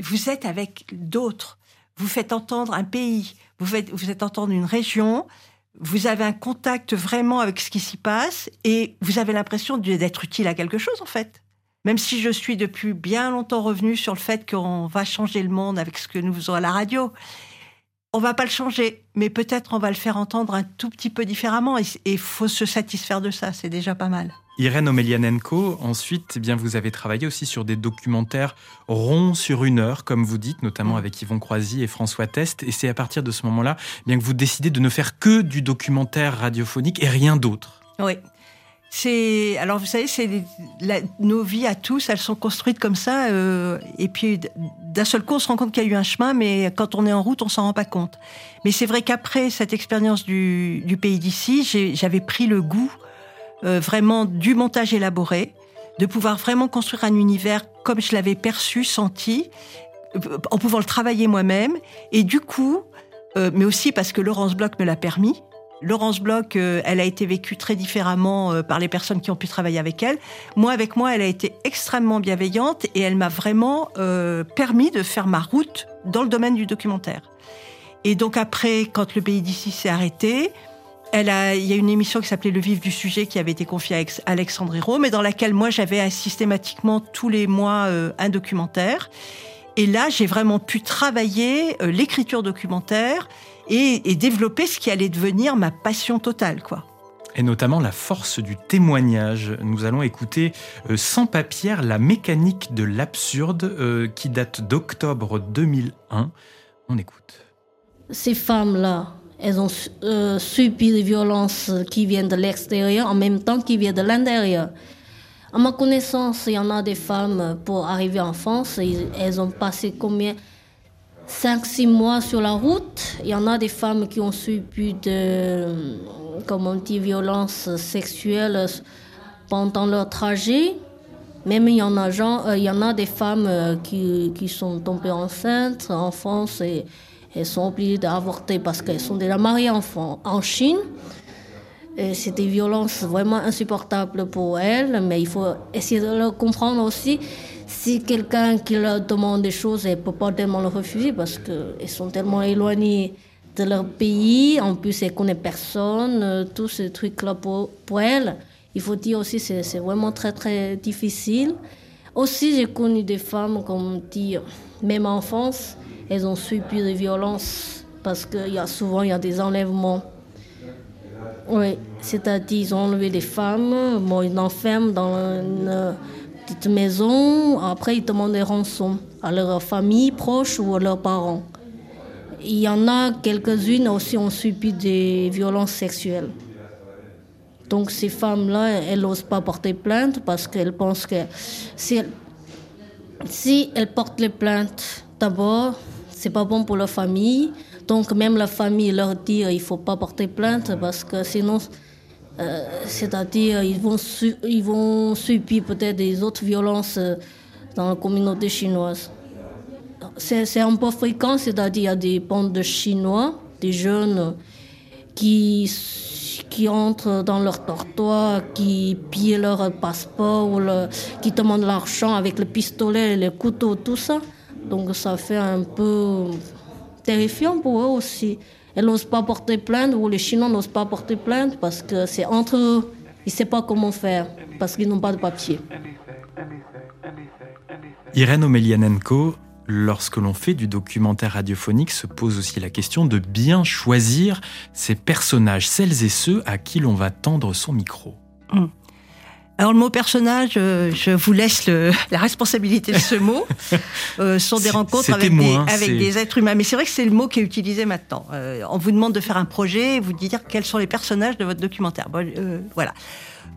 Vous êtes avec d'autres. Vous faites entendre un pays. Vous faites, vous faites entendre une région. Vous avez un contact vraiment avec ce qui s'y passe et vous avez l'impression d'être utile à quelque chose en fait. Même si je suis depuis bien longtemps revenu sur le fait qu'on va changer le monde avec ce que nous faisons à la radio, on va pas le changer, mais peut-être on va le faire entendre un tout petit peu différemment et il faut se satisfaire de ça, c'est déjà pas mal. Irène Omelianenko, ensuite, eh bien, vous avez travaillé aussi sur des documentaires ronds sur une heure, comme vous dites, notamment avec Yvon Croisy et François Test. Et c'est à partir de ce moment-là eh bien, que vous décidez de ne faire que du documentaire radiophonique et rien d'autre. Oui. C'est alors vous savez c'est nos vies à tous elles sont construites comme ça euh, et puis d'un seul coup on se rend compte qu'il y a eu un chemin mais quand on est en route on s'en rend pas compte. Mais c'est vrai qu'après cette expérience du, du pays d'ici j'avais pris le goût euh, vraiment du montage élaboré de pouvoir vraiment construire un univers comme je l'avais perçu senti euh, en pouvant le travailler moi-même. Et du coup euh, mais aussi parce que Laurence Bloch me l'a permis Laurence Bloch, euh, elle a été vécue très différemment euh, par les personnes qui ont pu travailler avec elle. Moi, avec moi, elle a été extrêmement bienveillante et elle m'a vraiment euh, permis de faire ma route dans le domaine du documentaire. Et donc après, quand le pays d'ici s'est arrêté, elle a, il y a une émission qui s'appelait Le Vif du Sujet qui avait été confiée à Alexandre Hérault, mais dans laquelle moi j'avais systématiquement tous les mois un documentaire. Et là, j'ai vraiment pu travailler l'écriture documentaire et, développer ce qui allait devenir ma passion totale, quoi et notamment la force du témoignage. Nous allons écouter euh, Sans papier, la mécanique de l'absurde, euh, qui date d'octobre 2001. On écoute. Ces femmes-là, elles ont euh, subi des violences qui viennent de l'extérieur en même temps qui viennent de l'intérieur. À ma connaissance, il y en a des femmes pour arriver en France, elles ont passé combien 5-6 mois sur la route. Il y en a des femmes qui ont subi de, dit, violences sexuelles pendant leur trajet. Même il y en a, euh, il y en a des femmes euh, qui, qui, sont tombées enceintes en France et elles sont obligées d'avorter parce qu'elles sont déjà mariées en, en Chine. C'est des violences vraiment insupportables pour elles, mais il faut essayer de le comprendre aussi si quelqu'un qui leur demande des choses, elle ne peut pas tellement le refuser parce qu'elles sont tellement éloignées de leur pays. En plus, elles ne connaissent personne. Euh, tous ces trucs-là pour, pour elles. Il faut dire aussi que c'est vraiment très, très difficile. Aussi, j'ai connu des femmes, comme dit, même en France, elles ont subi des violences parce qu'il y a souvent y a des enlèvements. Oui, c'est-à-dire ils ont enlevé des femmes, bon, ils enferment dans une petite maison. Après, ils demandent des rançons à leur famille proche ou à leurs parents. Il y en a quelques-unes aussi ont subi des violences sexuelles. Donc ces femmes-là, elles n'osent pas porter plainte parce qu'elles pensent que si, si elles portent les plaintes, d'abord, c'est pas bon pour leur famille. Donc même la famille leur dit il faut pas porter plainte parce que sinon euh, c'est-à-dire ils vont, ils vont subir peut-être des autres violences euh, dans la communauté chinoise. C'est un peu fréquent, c'est-à-dire il y a des bandes de Chinois, des jeunes qui, qui entrent dans leur dortoir, qui pillent leur passeport, qui demandent l'argent avec le pistolet, les couteaux, tout ça. Donc ça fait un peu terrifiant pour eux aussi. Elles n'osent pas porter plainte ou les Chinois n'osent pas porter plainte parce que c'est entre eux. Ils ne savent pas comment faire parce qu'ils n'ont pas de papier. Irène Omelianenko, lorsque l'on fait du documentaire radiophonique, se pose aussi la question de bien choisir ses personnages, celles et ceux à qui l'on va tendre son micro. Hum. Alors le mot personnage, euh, je vous laisse la responsabilité de ce mot. Euh, sont des rencontres avec, des, avec des, êtres humains. Mais c'est vrai que c'est le mot qui est utilisé maintenant. Euh, on vous demande de faire un projet, vous dire quels sont les personnages de votre documentaire. Bon, voilà.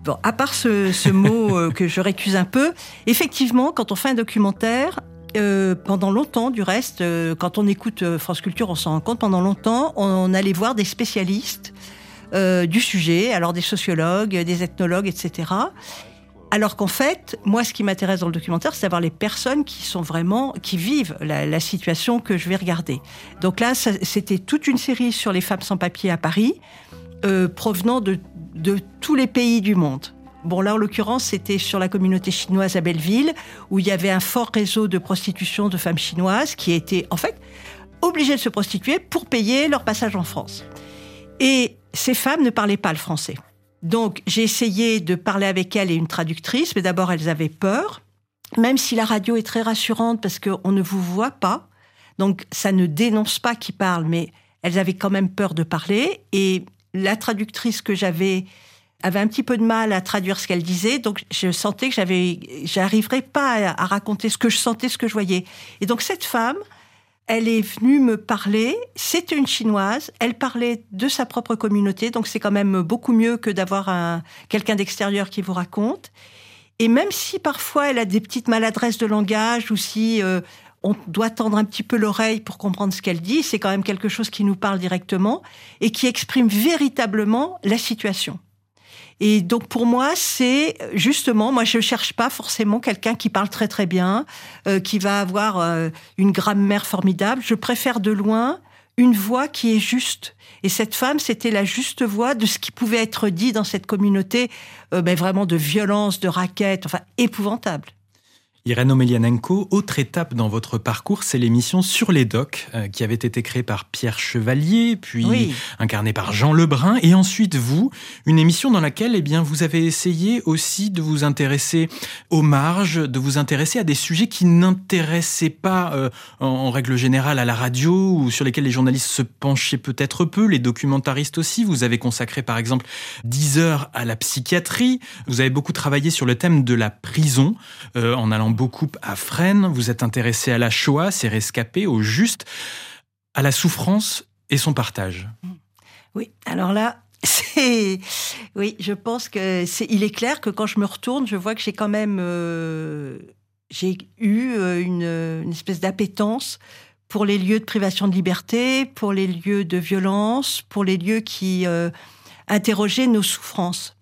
Bon, à part ce, ce mot que je récuse un peu, effectivement, quand on fait un documentaire, pendant longtemps, du reste, quand on écoute France Culture, on s'en rend compte, pendant longtemps, on allait voir des spécialistes euh, du sujet, alors des sociologues, des ethnologues, etc. Alors qu'en fait, moi, ce qui m'intéresse dans le documentaire, c'est d'avoir les personnes qui sont vraiment, qui vivent la, situation que je vais regarder. Donc là, c'était toute une série sur les femmes sans papier à Paris, euh, provenant de, de tous les pays du monde. Bon, là, en l'occurrence, c'était sur la communauté chinoise à Belleville, où il y avait un fort réseau de prostitution de femmes chinoises qui étaient, en fait, obligées de se prostituer pour payer leur passage en France. Et ces femmes ne parlaient pas le français. Donc j'ai essayé de parler avec elles et une traductrice, mais d'abord elles avaient peur, même si la radio est très rassurante parce qu'on ne vous voit pas, donc ça ne dénonce pas qui parle, mais elles avaient quand même peur de parler, et la traductrice que j'avais avait un petit peu de mal à traduire ce qu'elle disait, donc je sentais que j'avais, j'arriverais pas à raconter ce que je sentais, ce que je voyais. Et donc cette femme, elle est venue me parler. C'était une chinoise. Elle parlait de sa propre communauté, donc c'est quand même beaucoup mieux que d'avoir un, quelqu'un d'extérieur qui vous raconte. Et même si parfois elle a des petites maladresses de langage ou si euh, on doit tendre un petit peu l'oreille pour comprendre ce qu'elle dit, c'est quand même quelque chose qui nous parle directement et qui exprime véritablement la situation. Et donc pour moi, c'est justement, moi je cherche pas forcément quelqu'un qui parle très très bien, euh, qui va avoir euh, une grammaire formidable. Je préfère de loin une voix qui est juste. Et cette femme, c'était la juste voix de ce qui pouvait être dit dans cette communauté, euh, ben vraiment de violence, de raquettes, enfin épouvantable. Irène Omelianenko, autre étape dans votre parcours, c'est l'émission Sur les docks, euh, qui avait été créée par Pierre Chevalier, puis incarnée par Jean Lebrun, et ensuite vous, une émission dans laquelle eh bien, vous avez essayé aussi de vous intéresser aux marges, de vous intéresser à des sujets qui n'intéressaient pas euh, en, règle générale à la radio, ou sur lesquels les journalistes se penchaient peut-être peu, les documentaristes aussi. Vous avez consacré par exemple 10 heures à la psychiatrie, vous avez beaucoup travaillé sur le thème de la prison, euh, en allant beaucoup à Fresnes, vous êtes intéressé à la Shoah, ses rescapés, au juste, à la souffrance et son partage. Oui, alors là, c'est oui, je pense que c'est il est clair que quand je me retourne, je vois que j'ai quand même euh, j'ai eu euh, une, espèce d'appétence pour les lieux de privation de liberté, pour les lieux de violence, pour les lieux qui euh, interrogeaient nos souffrances.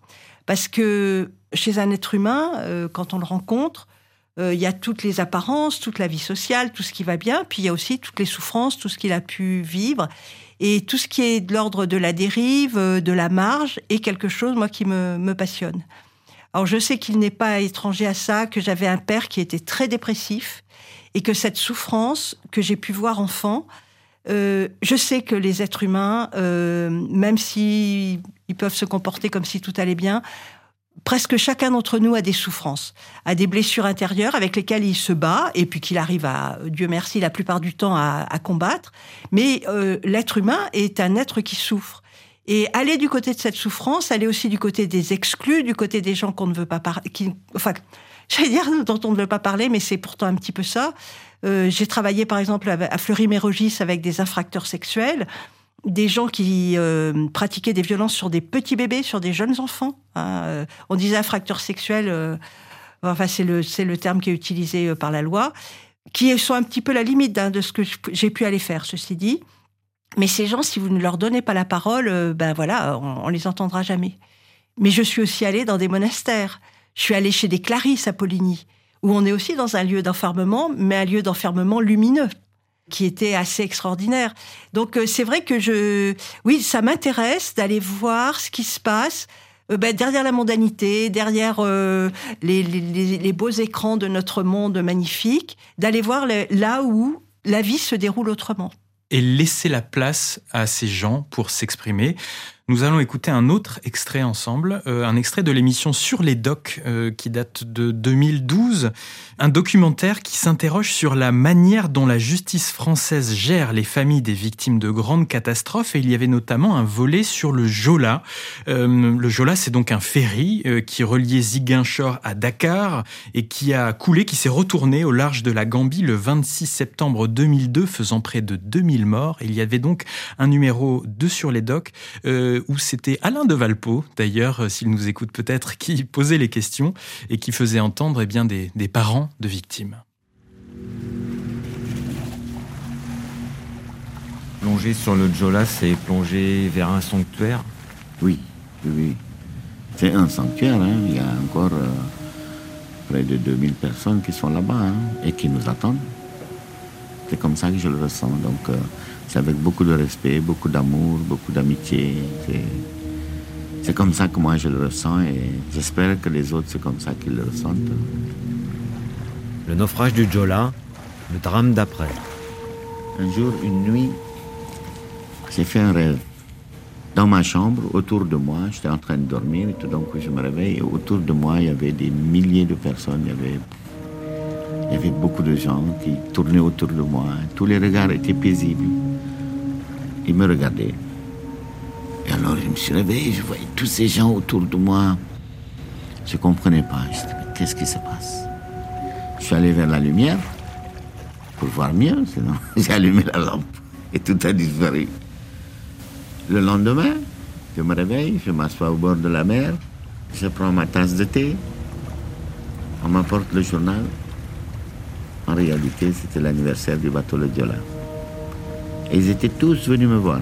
Parce que chez un être humain, quand on le rencontre, euh, il y a toutes les apparences, toute la vie sociale, tout ce qui va bien, puis il y a aussi toutes les souffrances, tout ce qu'il a pu vivre. Et tout ce qui est de l'ordre de la dérive, euh, de la marge, est quelque chose, moi, qui me, passionne. Alors je sais qu'il n'est pas étranger à ça, que j'avais un père qui était très dépressif, et que cette souffrance que j'ai pu voir enfant, euh, je sais que les êtres humains, euh, même s'ils ils peuvent se comporter comme si tout allait bien, presque chacun d'entre nous a des souffrances, a des blessures intérieures avec lesquelles il se bat et puis qu'il arrive à, Dieu merci, la plupart du temps à, combattre. Mais euh, l'être humain est un être qui souffre. Et aller du côté de cette souffrance, aller aussi du côté des exclus, du côté des gens qu'on ne veut pas parler, enfin, j'allais dire dont on ne veut pas parler, mais c'est pourtant un petit peu ça. Euh, j'ai travaillé par exemple à Fleury-Mérogis avec des infracteurs sexuels des gens qui euh, pratiquaient des violences sur des petits bébés, sur des jeunes enfants. Hein, euh, on disait fracture sexuelle, euh, enfin c'est le, c'est le terme qui est utilisé par la loi, qui sont un petit peu la limite hein, de ce que j'ai pu aller faire, ceci dit. Mais ces gens, si vous ne leur donnez pas la parole, ben voilà, on, on les entendra jamais. Mais je suis aussi allée dans des monastères. Je suis allée chez des Clarisses à Poligny, où on est aussi dans un lieu d'enfermement, mais un lieu d'enfermement lumineux qui était assez extraordinaire. Donc euh, c'est vrai que je, oui, ça m'intéresse d'aller voir ce qui se passe. Euh, ben, derrière la mondanité, derrière euh, les, beaux écrans de notre monde magnifique, d'aller voir là où la vie se déroule autrement. Et laisser la place à ces gens pour s'exprimer. Nous allons écouter un autre extrait ensemble, euh, un extrait de l'émission Sur les docs euh, qui date de 2012, un documentaire qui s'interroge sur la manière dont la justice française gère les familles des victimes de grandes catastrophes et il y avait notamment un volet sur le Jola. Euh, le Jola, c'est donc un ferry qui reliait Ziguinchor à Dakar et qui a coulé, qui s'est retourné au large de la Gambie le 26 septembre 2002, faisant près de 2000 morts. il y avait donc un numéro de Sur les docs où c'était Alain de Valpo, d'ailleurs, euh, s'il nous écoute peut-être, qui posait les questions et qui faisait entendre eh bien, des, parents de victimes. Plonger sur le Jola, c'est plonger vers un sanctuaire? Oui, oui. C'est un sanctuaire, hein. il y a encore euh, près de 2000 personnes qui sont là-bas hein, et qui nous attendent. C'est comme ça que je le ressens. Donc, c'est avec beaucoup de respect, beaucoup d'amour, beaucoup d'amitié. C'est comme ça que moi je le ressens et j'espère que les autres c'est comme ça qu'ils le ressentent. Le naufrage du Jola, le drame d'après. Un jour, une nuit, j'ai fait un rêve. Dans ma chambre, autour de moi, j'étais en train de dormir et tout d'un coup je me réveille et autour de moi il y avait des milliers de personnes, il y avait, il y avait beaucoup de gens qui tournaient autour de moi. Tous les regards étaient paisibles. Il me regardait. Et alors je me suis réveillé, je voyais tous ces gens autour de moi. Je ne comprenais pas. Je disais, mais qu'est-ce qui se passe? Je suis allé vers la lumière pour voir mieux, sinon j'ai allumé la lampe et tout a disparu. Le lendemain, je me réveille, je m'assois au bord de la mer, je prends ma tasse de thé, on m'apporte le journal. En réalité, c'était l'anniversaire du bateau Le Diola. Ils étaient tous venus me voir.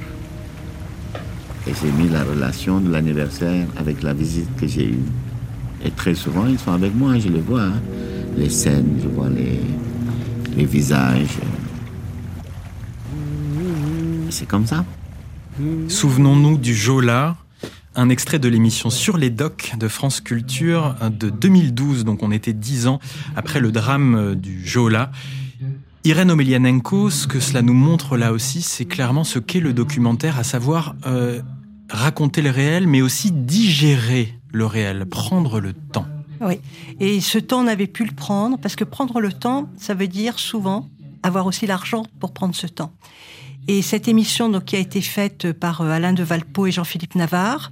Et j'ai mis la relation de l'anniversaire avec la visite que j'ai eue. Et très souvent, ils sont avec moi, je les vois. Hein. Les scènes, je vois les, les visages. c'est comme ça. Souvenons-nous du Jola, un extrait de l'émission Sur les docks de France Culture de 2012, donc on était dix ans après le drame du Jola. Irène Omelianenko, ce que cela nous montre là aussi, c'est clairement ce qu'est le documentaire, à savoir euh, raconter le réel, mais aussi digérer le réel, prendre le temps. Oui, et ce temps, on avait pu le prendre, parce que prendre le temps, ça veut dire souvent avoir aussi l'argent pour prendre ce temps. Et cette émission donc, qui a été faite par euh, Alain de Valpo et Jean-Philippe Navarre,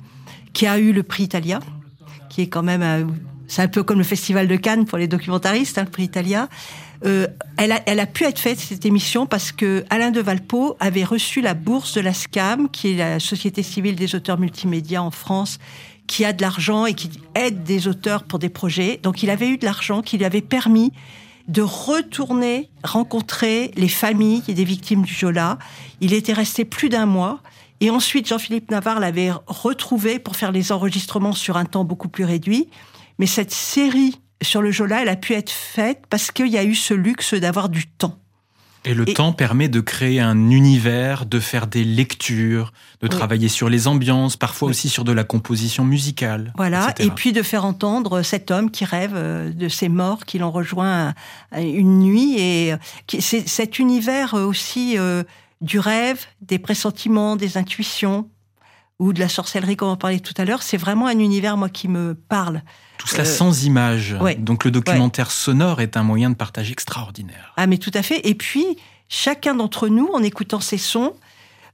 qui a eu le prix Italia, qui est quand même, euh, c'est un peu comme le Festival de Cannes pour les documentaristes, hein, le prix Italia. Euh, elle, a, elle a pu être faite cette émission parce que Alain de Valpo avait reçu la bourse de la SCAM, qui est la Société civile des auteurs multimédia en France, qui a de l'argent et qui aide des auteurs pour des projets. Donc il avait eu de l'argent qui lui avait permis de retourner rencontrer les familles des victimes du Jola. Il était resté plus d'un mois. Et ensuite, Jean-Philippe Navarre l'avait retrouvé pour faire les enregistrements sur un temps beaucoup plus réduit. Mais cette série sur le Jola, elle a pu être faite parce qu'il y a eu ce luxe d'avoir du temps. Et le temps permet de créer un univers, de faire des lectures, de travailler sur les ambiances, parfois aussi sur de la composition musicale. Voilà, et puis de faire entendre cet homme qui rêve euh, de ses morts qui l'ont rejoint une nuit. Et euh, c'est cet univers aussi euh, du rêve, des pressentiments, des intuitions, ou de la sorcellerie, comme on parlait tout à l'heure. C'est vraiment un univers, moi, qui me parle. Tout cela sans image. Donc le documentaire sonore est un moyen de partage extraordinaire. Ah mais tout à fait. Et puis chacun d'entre nous, en écoutant ces sons,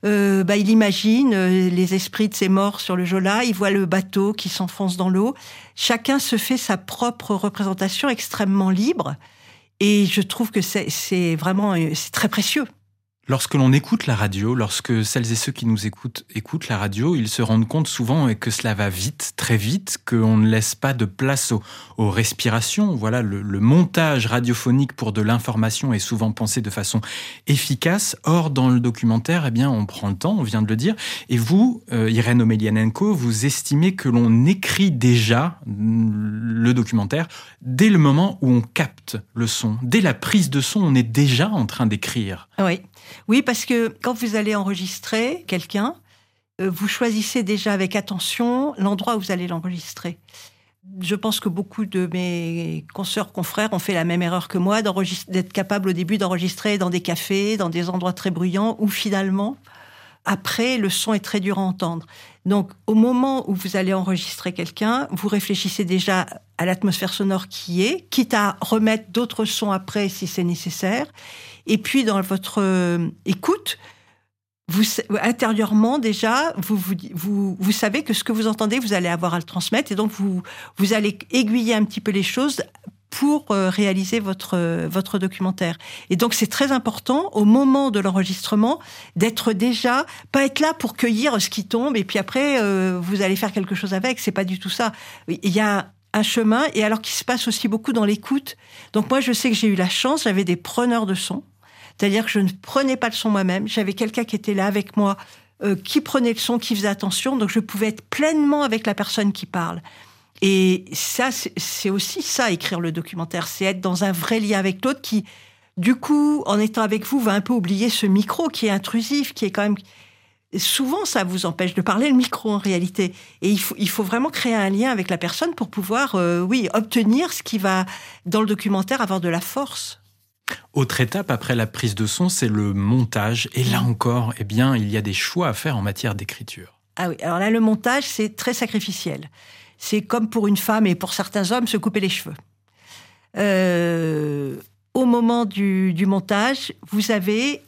euh, bah, il imagine euh, les esprits de ses morts sur le Jola, il voit le bateau qui s'enfonce dans l'eau. Chacun se fait sa propre représentation extrêmement libre. Et je trouve que c'est vraiment euh, c'est très précieux. Lorsque l'on écoute la radio, lorsque celles et ceux qui nous écoutent écoutent la radio, ils se rendent compte souvent que cela va vite, très vite, qu'on ne laisse pas de place aux, respirations. Voilà, le, montage radiophonique pour de l'information est souvent pensé de façon efficace. Or, dans le documentaire, eh bien, on prend le temps, on vient de le dire. Et vous, euh, Irène Omelianenko, vous estimez que l'on écrit déjà le documentaire dès le moment où on capte le son. Dès la prise de son, on est déjà en train d'écrire. Oui. Oui, parce que quand vous allez enregistrer quelqu'un, euh, vous choisissez déjà avec attention l'endroit où vous allez l'enregistrer. Je pense que beaucoup de mes consoeurs, confrères ont fait la même erreur que moi, d'être capable au début d'enregistrer dans des cafés, dans des endroits très bruyants, où finalement, après, le son est très dur à entendre. Donc, au moment où vous allez enregistrer quelqu'un, vous réfléchissez déjà à l'atmosphère sonore qui est, quitte à remettre d'autres sons après si c'est nécessaire. Et puis, dans votre euh, écoute, vous, intérieurement déjà, vous, vous, vous, savez que ce que vous entendez, vous allez avoir à le transmettre, et donc vous, vous allez aiguiller un petit peu les choses pour euh, réaliser votre votre documentaire. Et donc c'est très important au moment de l'enregistrement d'être déjà pas être là pour cueillir ce qui tombe et puis après euh, vous allez faire quelque chose avec. C'est pas du tout ça. Il y a un chemin et alors qu'il se passe aussi beaucoup dans l'écoute. Donc moi je sais que j'ai eu la chance, j'avais des preneurs de son c'est-à-dire que je ne prenais pas le son moi-même. J'avais quelqu'un qui était là avec moi, euh, qui prenait le son, qui faisait attention. Donc je pouvais être pleinement avec la personne qui parle. Et ça, c'est aussi ça, écrire le documentaire. C'est être dans un vrai lien avec l'autre qui, du coup, en étant avec vous, va un peu oublier ce micro qui est intrusif, qui est quand même... Souvent, ça vous empêche de parler le micro en réalité. Et il faut, il faut vraiment créer un lien avec la personne pour pouvoir, euh, oui, obtenir ce qui va, dans le documentaire, avoir de la force. Autre étape après la prise de son, c'est le montage. Et là encore, eh bien, il y a des choix à faire en matière d'écriture. Ah oui, alors là, le montage, c'est très sacrificiel. C'est comme pour une femme et pour certains hommes, se couper les cheveux. Euh, au moment du, montage, vous avez,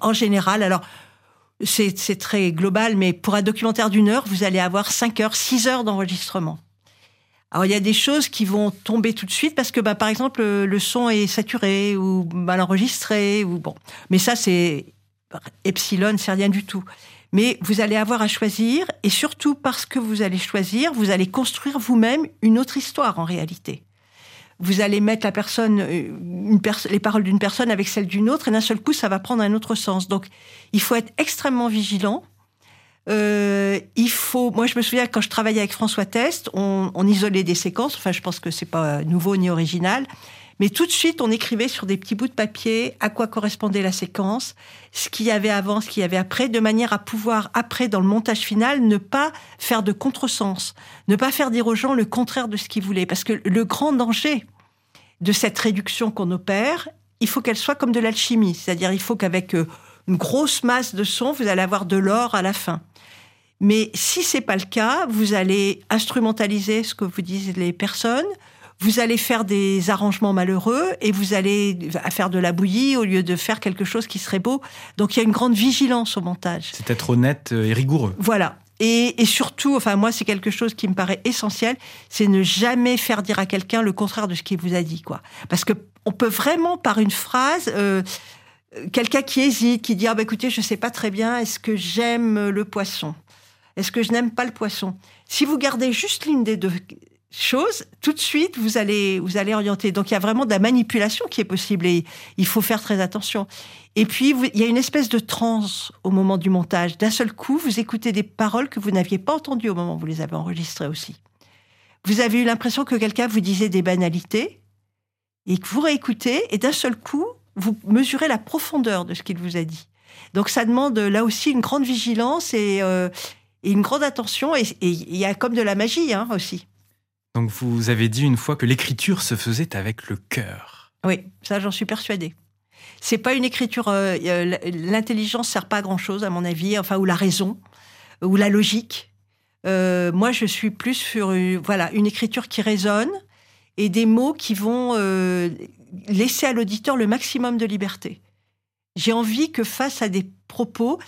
en général, alors c'est très global, mais pour un documentaire d'une heure, vous allez avoir 5 heures, 6 heures d'enregistrement. Alors il y a des choses qui vont tomber tout de suite parce que bah, par exemple le, son est saturé ou mal enregistré ou bon. Mais ça c'est epsilon, c'est rien du tout. Mais vous allez avoir à choisir et surtout parce que vous allez choisir, vous allez construire vous-même une autre histoire en réalité. Vous allez mettre la personne, euh, les paroles d'une personne avec celles d'une autre et d'un seul coup ça va prendre un autre sens. Donc il faut être extrêmement vigilant euh, il faut. Moi, je me souviens quand je travaillais avec François Test, on, isolait des séquences. Enfin, je pense que c'est pas nouveau ni original, Mais tout de suite, on écrivait sur des petits bouts de papier à quoi correspondait la séquence, ce qu'il y avait avant, ce qu'il y avait après, de manière à pouvoir, après, dans le montage final, ne pas faire de contresens, ne pas faire dire aux gens le contraire de ce qu'ils voulaient. Parce que le grand danger de cette réduction qu'on opère, il faut qu'elle soit comme de l'alchimie. C'est-à-dire, il faut qu'avec euh, une grosse masse de son, vous allez avoir de l'or à la fin. Mais si c'est pas le cas, vous allez instrumentaliser ce que vous disent les personnes, vous allez faire des arrangements malheureux et vous allez faire de la bouillie au lieu de faire quelque chose qui serait beau. Donc il y a une grande vigilance au montage. C'est être honnête et rigoureux. Voilà. Et, surtout, enfin moi c'est quelque chose qui me paraît essentiel, c'est ne jamais faire dire à quelqu'un le contraire de ce qu'il vous a dit, quoi. Parce que on peut vraiment par une phrase euh, quelqu'un qui hésite, qui dit ah bah écoutez je sais pas très bien, est-ce que j'aime le poisson, est-ce que je n'aime pas le poisson? Si vous gardez juste l'une des deux chose, tout de suite, vous allez, vous allez orienter. Donc, il y a vraiment de la manipulation qui est possible et il faut faire très attention. Et puis, il y a une espèce de transe au moment du montage. D'un seul coup, vous écoutez des paroles que vous n'aviez pas entendues au moment où vous les avez enregistrées aussi. Vous avez eu l'impression que quelqu'un vous disait des banalités et que vous réécoutez et d'un seul coup, vous mesurez la profondeur de ce qu'il vous a dit. Donc, ça demande là aussi une grande vigilance et, euh, une grande attention. Et il y a comme de la magie hein, aussi. Donc vous avez dit une fois que l'écriture se faisait avec le cœur. Oui, ça j'en suis persuadée. C'est pas une écriture. Euh, euh, l'intelligence sert pas à grand chose à mon avis, enfin ou la raison ou la logique. Euh, moi, je suis plus sur voilà une écriture qui résonne et des mots qui vont laisser à l'auditeur le maximum de liberté. J'ai envie que face à des propos,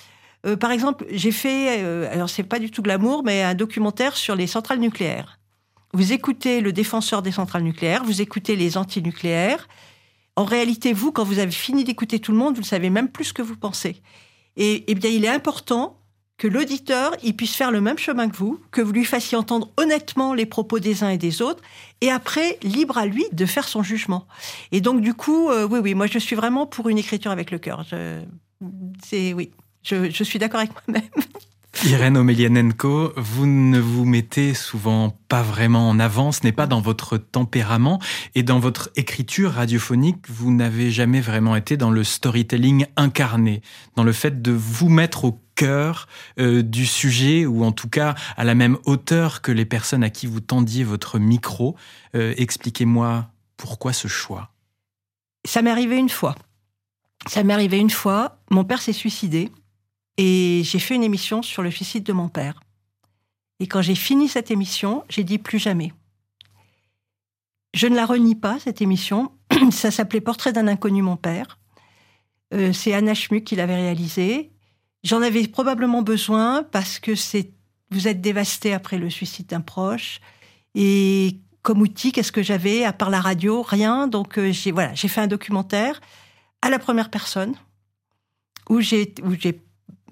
par exemple, j'ai fait, alors c'est pas du tout glamour, mais un documentaire sur les centrales nucléaires. Vous écoutez le défenseur des centrales nucléaires, vous écoutez les antinucléaires. En réalité, vous, quand vous avez fini d'écouter tout le monde, vous ne savez même plus ce que vous pensez. Et, eh bien, il est important que l'auditeur il puisse faire le même chemin que vous, que vous lui fassiez entendre honnêtement les propos des uns et des autres, et après libre à lui de faire son jugement. Et donc du coup, euh, oui, oui, moi je suis vraiment pour une écriture avec le cœur. C'est oui, je, je suis d'accord avec moi-même. Irène Omelianenko, vous ne vous mettez souvent pas vraiment en avant, ce n'est pas dans votre tempérament et dans votre écriture radiophonique, vous n'avez jamais vraiment été dans le storytelling incarné, dans le fait de vous mettre au cœur euh, du sujet ou en tout cas à la même hauteur que les personnes à qui vous tendiez votre micro. Euh, expliquez-moi pourquoi ce choix. Ça m'est arrivé une fois. Ça m'est arrivé une fois. Mon père s'est suicidé et j'ai fait une émission sur le suicide de mon père. Et quand j'ai fini cette émission, j'ai dit plus jamais. Je ne la renie pas, cette émission. Ça s'appelait Portrait d'un inconnu, mon père. Euh, c'est Anna Schmuck qui l'avait réalisé. J'en avais probablement besoin parce que vous êtes dévasté après le suicide d'un proche. Et comme outil, qu'est-ce que j'avais? À part la radio Rien. Donc euh, j'ai voilà, j'ai fait un documentaire à la première personne où j'ai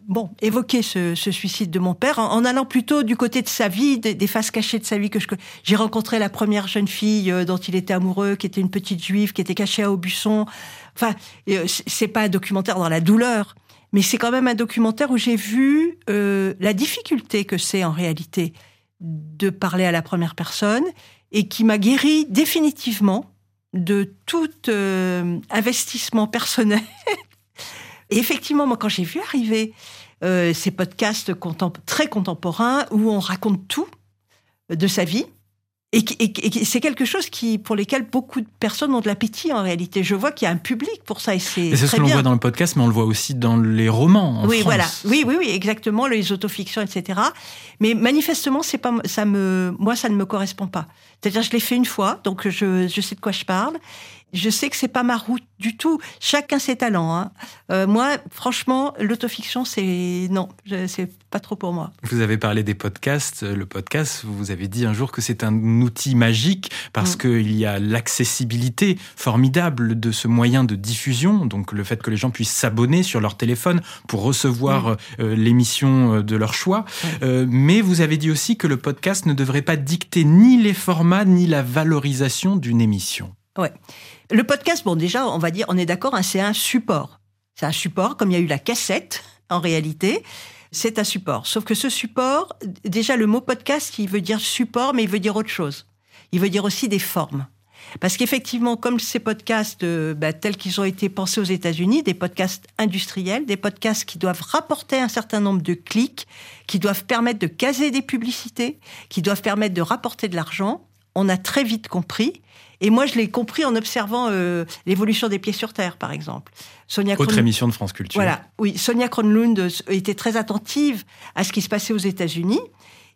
bon, évoquer ce, suicide de mon père en, allant plutôt du côté de sa vie, des, faces cachées de sa vie que je j'ai rencontré la première jeune fille euh, dont il était amoureux, qui était une petite juive, qui était cachée à Aubusson. Enfin, euh, c'est pas un documentaire dans la douleur, mais c'est quand même un documentaire où j'ai vu euh, la difficulté que c'est en réalité de parler à la première personne et qui m'a guéri définitivement de tout investissement personnel et effectivement, moi, quand j'ai vu arriver euh, ces podcasts très contemporains où on raconte tout de sa vie, et, c'est quelque chose qui, pour lesquels beaucoup de personnes ont de l'appétit en réalité. Je vois qu'il y a un public pour ça et c'est. C'est ce que l'on voit dans le podcast, mais on le voit aussi dans les romans. En oui, France. voilà. Oui, oui, oui, exactement, les autofictions, etc. Mais manifestement, c'est pas, ça me, moi, ça ne me correspond pas. C'est-à-dire, je l'ai fait une fois, donc je, je sais de quoi je parle. Je sais que c'est pas ma route du tout. Chacun ses talents. Hein. Euh, moi, franchement, l'autofiction, c'est non, c'est pas trop pour moi. Vous avez parlé des podcasts. Le podcast, vous avez dit un jour que c'est un outil magique parce mm. qu'il y a l'accessibilité formidable de ce moyen de diffusion. Donc le fait que les gens puissent s'abonner sur leur téléphone pour recevoir mm. euh, l'émission euh, de leur choix. mais vous avez dit aussi que le podcast ne devrait pas dicter ni les formats ni la valorisation d'une émission. Ouais. Le podcast, bon, déjà, on va dire, on est d'accord, hein, c'est un support. C'est un support, comme il y a eu la cassette, en réalité, c'est un support. Sauf que ce support, déjà, le mot podcast, il veut dire support, mais il veut dire autre chose. Il veut dire aussi des formes. Parce qu'effectivement, comme ces podcasts euh, bah, tels qu'ils ont été pensés aux États-Unis, des podcasts industriels, des podcasts qui doivent rapporter un certain nombre de clics, qui doivent permettre de caser des publicités, qui doivent permettre de rapporter de l'argent, on a très vite compris. Et moi, je l'ai compris en observant euh, l'évolution des pieds sur terre, par exemple. Sonia Autre Kron... émission de France Culture. Voilà, oui. Sonia Kronlund était très attentive à ce qui se passait aux États-Unis.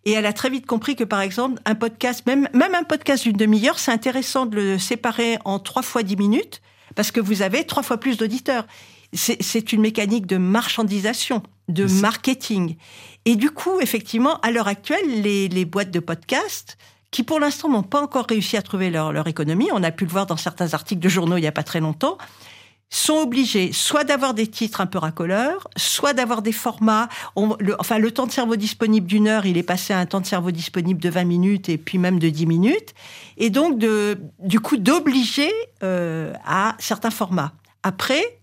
Et elle a très vite compris que, par exemple, un podcast, même, même un podcast d'une demi-heure, c'est intéressant de le séparer en trois fois dix minutes, parce que vous avez trois fois plus d'auditeurs. C'est une mécanique de marchandisation, de marketing. Et du coup, effectivement, à l'heure actuelle, les, les, boîtes de podcast, qui pour l'instant n'ont pas encore réussi à trouver leur, économie, on a pu le voir dans certains articles de journaux il n'y a pas très longtemps, sont obligés soit d'avoir des titres un peu racoleurs, soit d'avoir des formats. enfin, le temps de cerveau disponible d'une heure, il est passé à un temps de cerveau disponible de 20 minutes et puis même de 10 minutes. Et donc, du coup, d'obliger euh, à certains formats. Après,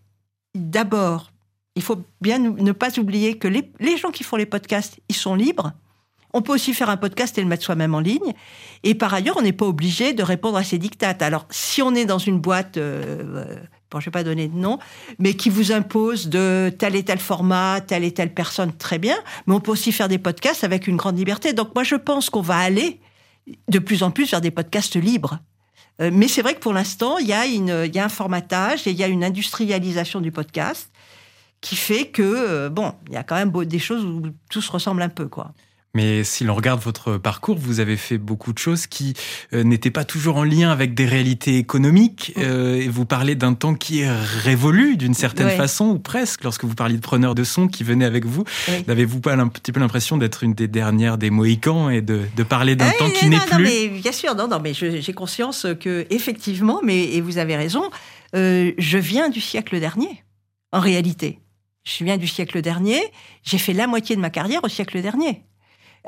d'abord, il faut bien ne pas oublier que les, les gens qui font les podcasts, ils sont libres. On peut aussi faire un podcast et le mettre soi-même en ligne. Et par ailleurs, on n'est pas obligé de répondre à ces dictates. Alors, si on est dans une boîte euh, bon, je vais pas donner de nom, mais qui vous impose de tel et tel format, telle et telle personne, très bien. Mais on peut aussi faire des podcasts avec une grande liberté. Donc moi, je pense qu'on va aller de plus en plus vers des podcasts libres. Euh, mais c'est vrai que pour l'instant, il y, a il y a un formatage et il y a une industrialisation du podcast qui fait que, euh, bon, il y a quand même des choses où tout se ressemble un peu, quoi. Mais si l'on regarde votre parcours, vous avez fait beaucoup de choses qui euh, n'étaient pas toujours en lien avec des réalités économiques. Euh, et vous parlez d'un temps qui est révolu d'une certaine façon, ou presque, lorsque vous parliez de preneurs de son qui venaient avec vous. N'avez-vous pas un petit peu l'impression d'être une des dernières des Mohicans et de, de parler d'un temps qui n'est plus mais, Bien sûr, non, non, mais j'ai conscience que effectivement, mais et vous avez raison, euh, je viens du siècle dernier, en réalité. Je viens du siècle dernier. J'ai fait la moitié de ma carrière au siècle dernier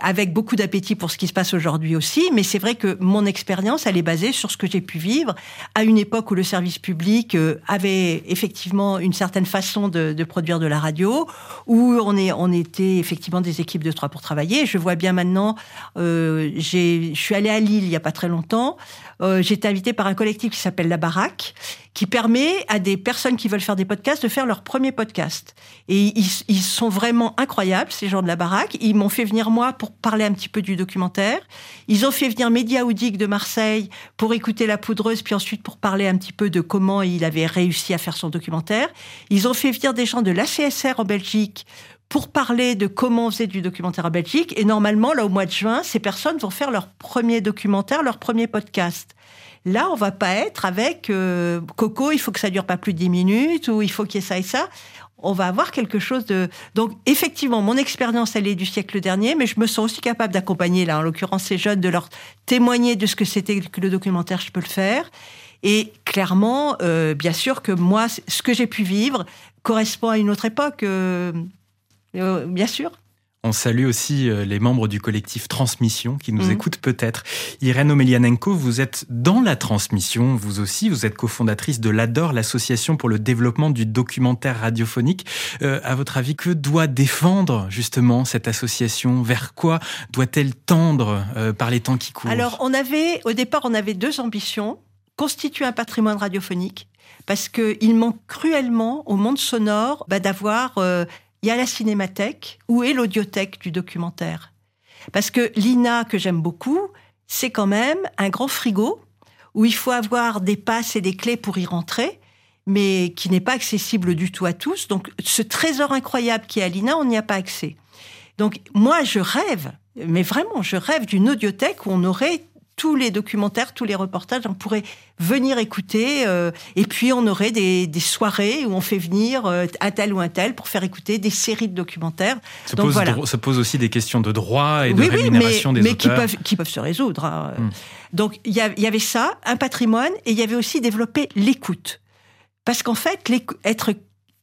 avec beaucoup d'appétit pour ce qui se passe aujourd'hui aussi, mais c'est vrai que mon expérience, elle est basée sur ce que j'ai pu vivre à une époque où le service public euh, avait effectivement une certaine façon de, produire de la radio, où on, est, on était effectivement des équipes de trois pour travailler. Je vois bien maintenant, euh, je suis allée à Lille il y a pas très longtemps, euh, j'ai été invitée par un collectif qui s'appelle La Baraque, qui permet à des personnes qui veulent faire des podcasts de faire leur premier podcast. Et ils, ils sont vraiment incroyables, ces gens de La Baraque. Ils m'ont fait venir moi pour parler un petit peu du documentaire. Ils ont fait venir Média Oudic de Marseille pour écouter La Poudreuse, puis ensuite pour parler un petit peu de comment il avait réussi à faire son documentaire. Ils ont fait venir des gens de l'ACSR en Belgique pour parler de comment on faisait du documentaire en Belgique. Et normalement, là, au mois de juin, ces personnes vont faire leur premier documentaire, leur premier podcast. Là, on va pas être avec euh, Coco, il faut que ça dure pas plus de 10 minutes, ou il faut qu'il y ait ça et ça. On va avoir quelque chose de... Donc, effectivement, mon expérience, elle est du siècle dernier, mais je me sens aussi capable d'accompagner, là, en l'occurrence, ces jeunes, de leur témoigner de ce que c'était que le documentaire, je peux le faire. Et clairement, euh, bien sûr que moi, ce que j'ai pu vivre correspond à une autre époque. Euh, euh, bien sûr. On salue aussi euh, les membres du collectif Transmission qui nous mhm. écoutent peut-être. Irène Omelianenko, vous êtes dans la transmission, vous aussi, vous êtes cofondatrice de l'ADOR, l'association pour le développement du documentaire radiophonique. Euh, à votre avis, que doit défendre justement cette association? Vers quoi doit-elle tendre par les temps qui courent? Alors, on avait, au départ, on avait deux ambitions. Constituer un patrimoine radiophonique, parce qu'il manque cruellement au monde sonore bah, d'avoir il y a la cinémathèque. Où est l'audiothèque du documentaire Parce que l'INA, que j'aime beaucoup, c'est quand même un grand frigo où il faut avoir des passes et des clés pour y rentrer, mais qui n'est pas accessible du tout à tous. Donc ce trésor incroyable qui est à l'INA, on n'y a pas accès. Donc moi, je rêve, mais vraiment, je rêve d'une audiothèque où on aurait tous les documentaires, tous les reportages, on pourrait venir écouter. Euh, et puis on aurait des, soirées où on fait venir euh, un tel ou un tel pour faire écouter des séries de documentaires. Ça, pose, voilà. ça pose aussi des questions de droit et de rémunération mais, des mais qui peuvent, qui peuvent se résoudre. Hein. Hmm. Donc il y, y avait ça, un patrimoine, et il y avait aussi développé l'écoute. Parce qu'en fait, être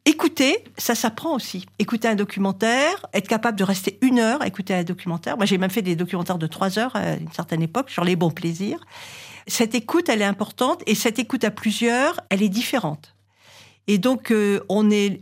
Écouter, ça s'apprend aussi. Écouter un documentaire, être capable de rester une heure à écouter un documentaire. Moi, j'ai même fait des documentaires de trois heures à une certaine époque sur les bons plaisirs. Cette écoute, elle est importante et cette écoute à plusieurs, elle est différente. Et donc, euh, on est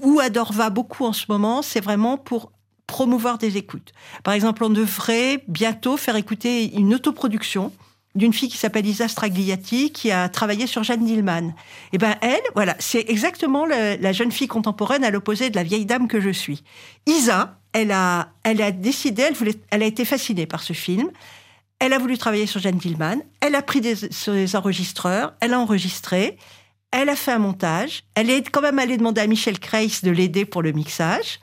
où Adore va beaucoup en ce moment, c'est vraiment pour promouvoir des écoutes. Par exemple, on devrait bientôt faire écouter une autoproduction d'une fille qui s'appelle Isa Stragliati, qui a travaillé sur Jeanne Dillman. Et eh ben elle, voilà, c'est exactement la jeune fille contemporaine à l'opposé de la vieille dame que je suis. Isa, elle a, elle a décidé, elle, voulait, elle a été fascinée par ce film. Elle a voulu travailler sur Jeanne Dillman. Elle a pris des, des enregistreurs. Elle a enregistré. Elle a fait un montage. Elle est quand même allée demander à Michel Kreis de l'aider pour le mixage.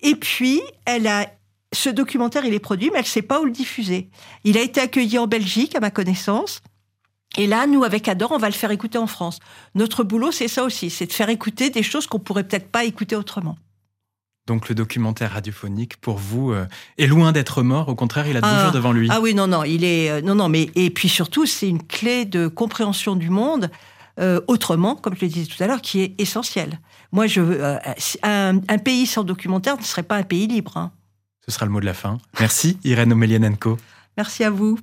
Et puis, elle a ce documentaire, il est produit, mais elle ne sait pas où le diffuser. Il a été accueilli en Belgique, à ma connaissance. Et là, nous, avec Adore, on va le faire écouter en France. Notre boulot, c'est ça aussi, c'est de faire écouter des choses qu'on pourrait peut-être pas écouter autrement. Donc le documentaire radiophonique, pour vous, euh, est loin d'être mort. Au contraire, il a toujours ah, devant lui. Ah oui, non, non, il est, euh, non, non, mais et puis surtout, c'est une clé de compréhension du monde euh, autrement, comme je le disais tout à l'heure, qui est essentielle. Moi, je, un, un, pays sans documentaire ne serait pas un pays libre. Hein. Ce sera le mot de la fin. Merci Irène Omelianenko. Merci à vous.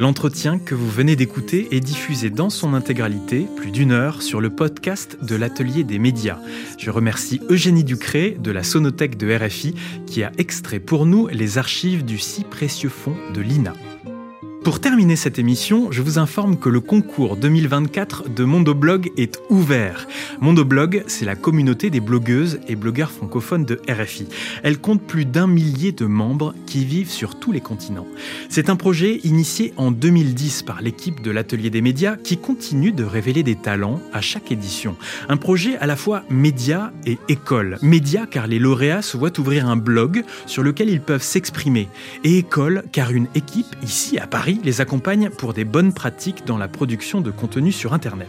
L'entretien que vous venez d'écouter est diffusé dans son intégralité, plus d'une heure, sur le podcast de l'Atelier des médias. Je remercie Eugénie Ducré de la Sonothèque de RFI qui a extrait pour nous les archives du si précieux fonds de l'INA. Pour terminer cette émission, je vous informe que le concours 2024 de Mondoblog est ouvert. Mondoblog, c'est la communauté des blogueuses et blogueurs francophones de RFI. Elle compte plus d'un millier de membres qui vivent sur tous les continents. C'est un projet initié en 2010 par l'équipe de l'Atelier des médias qui continue de révéler des talents à chaque édition. Un projet à la fois média et école. Média car les lauréats se voient ouvrir un blog sur lequel ils peuvent s'exprimer. Et école car une équipe ici à Paris les accompagne pour des bonnes pratiques dans la production de contenu sur Internet.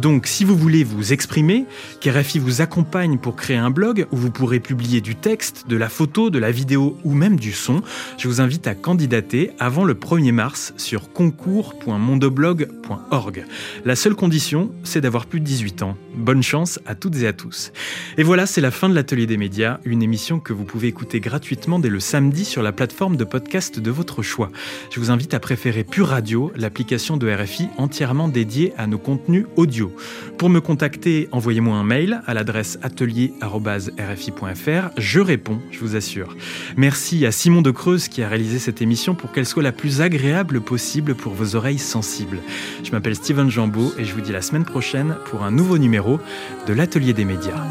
Donc si vous voulez vous exprimer, qu'RFI vous accompagne pour créer un blog où vous pourrez publier du texte, de la photo, de la vidéo ou même du son, je vous invite à candidater avant le 1er mars sur concours.mondoblog.org. La seule condition, c'est d'avoir plus de 18 ans. Bonne chance à toutes et à tous. Et voilà, c'est la fin de l'Atelier des médias, une émission que vous pouvez écouter gratuitement dès le samedi sur la plateforme de podcast de votre choix. Je vous invite à préférez Pure Radio, l'application de RFI entièrement dédiée à nos contenus audio. Pour me contacter, envoyez-moi un mail à l'adresse atelier.rfi.fr. Je réponds, je vous assure. Merci à Simon de Creuse qui a réalisé cette émission pour qu'elle soit la plus agréable possible pour vos oreilles sensibles. Je m'appelle Steven Jambeau et je vous dis la semaine prochaine pour un nouveau numéro de l'Atelier des médias.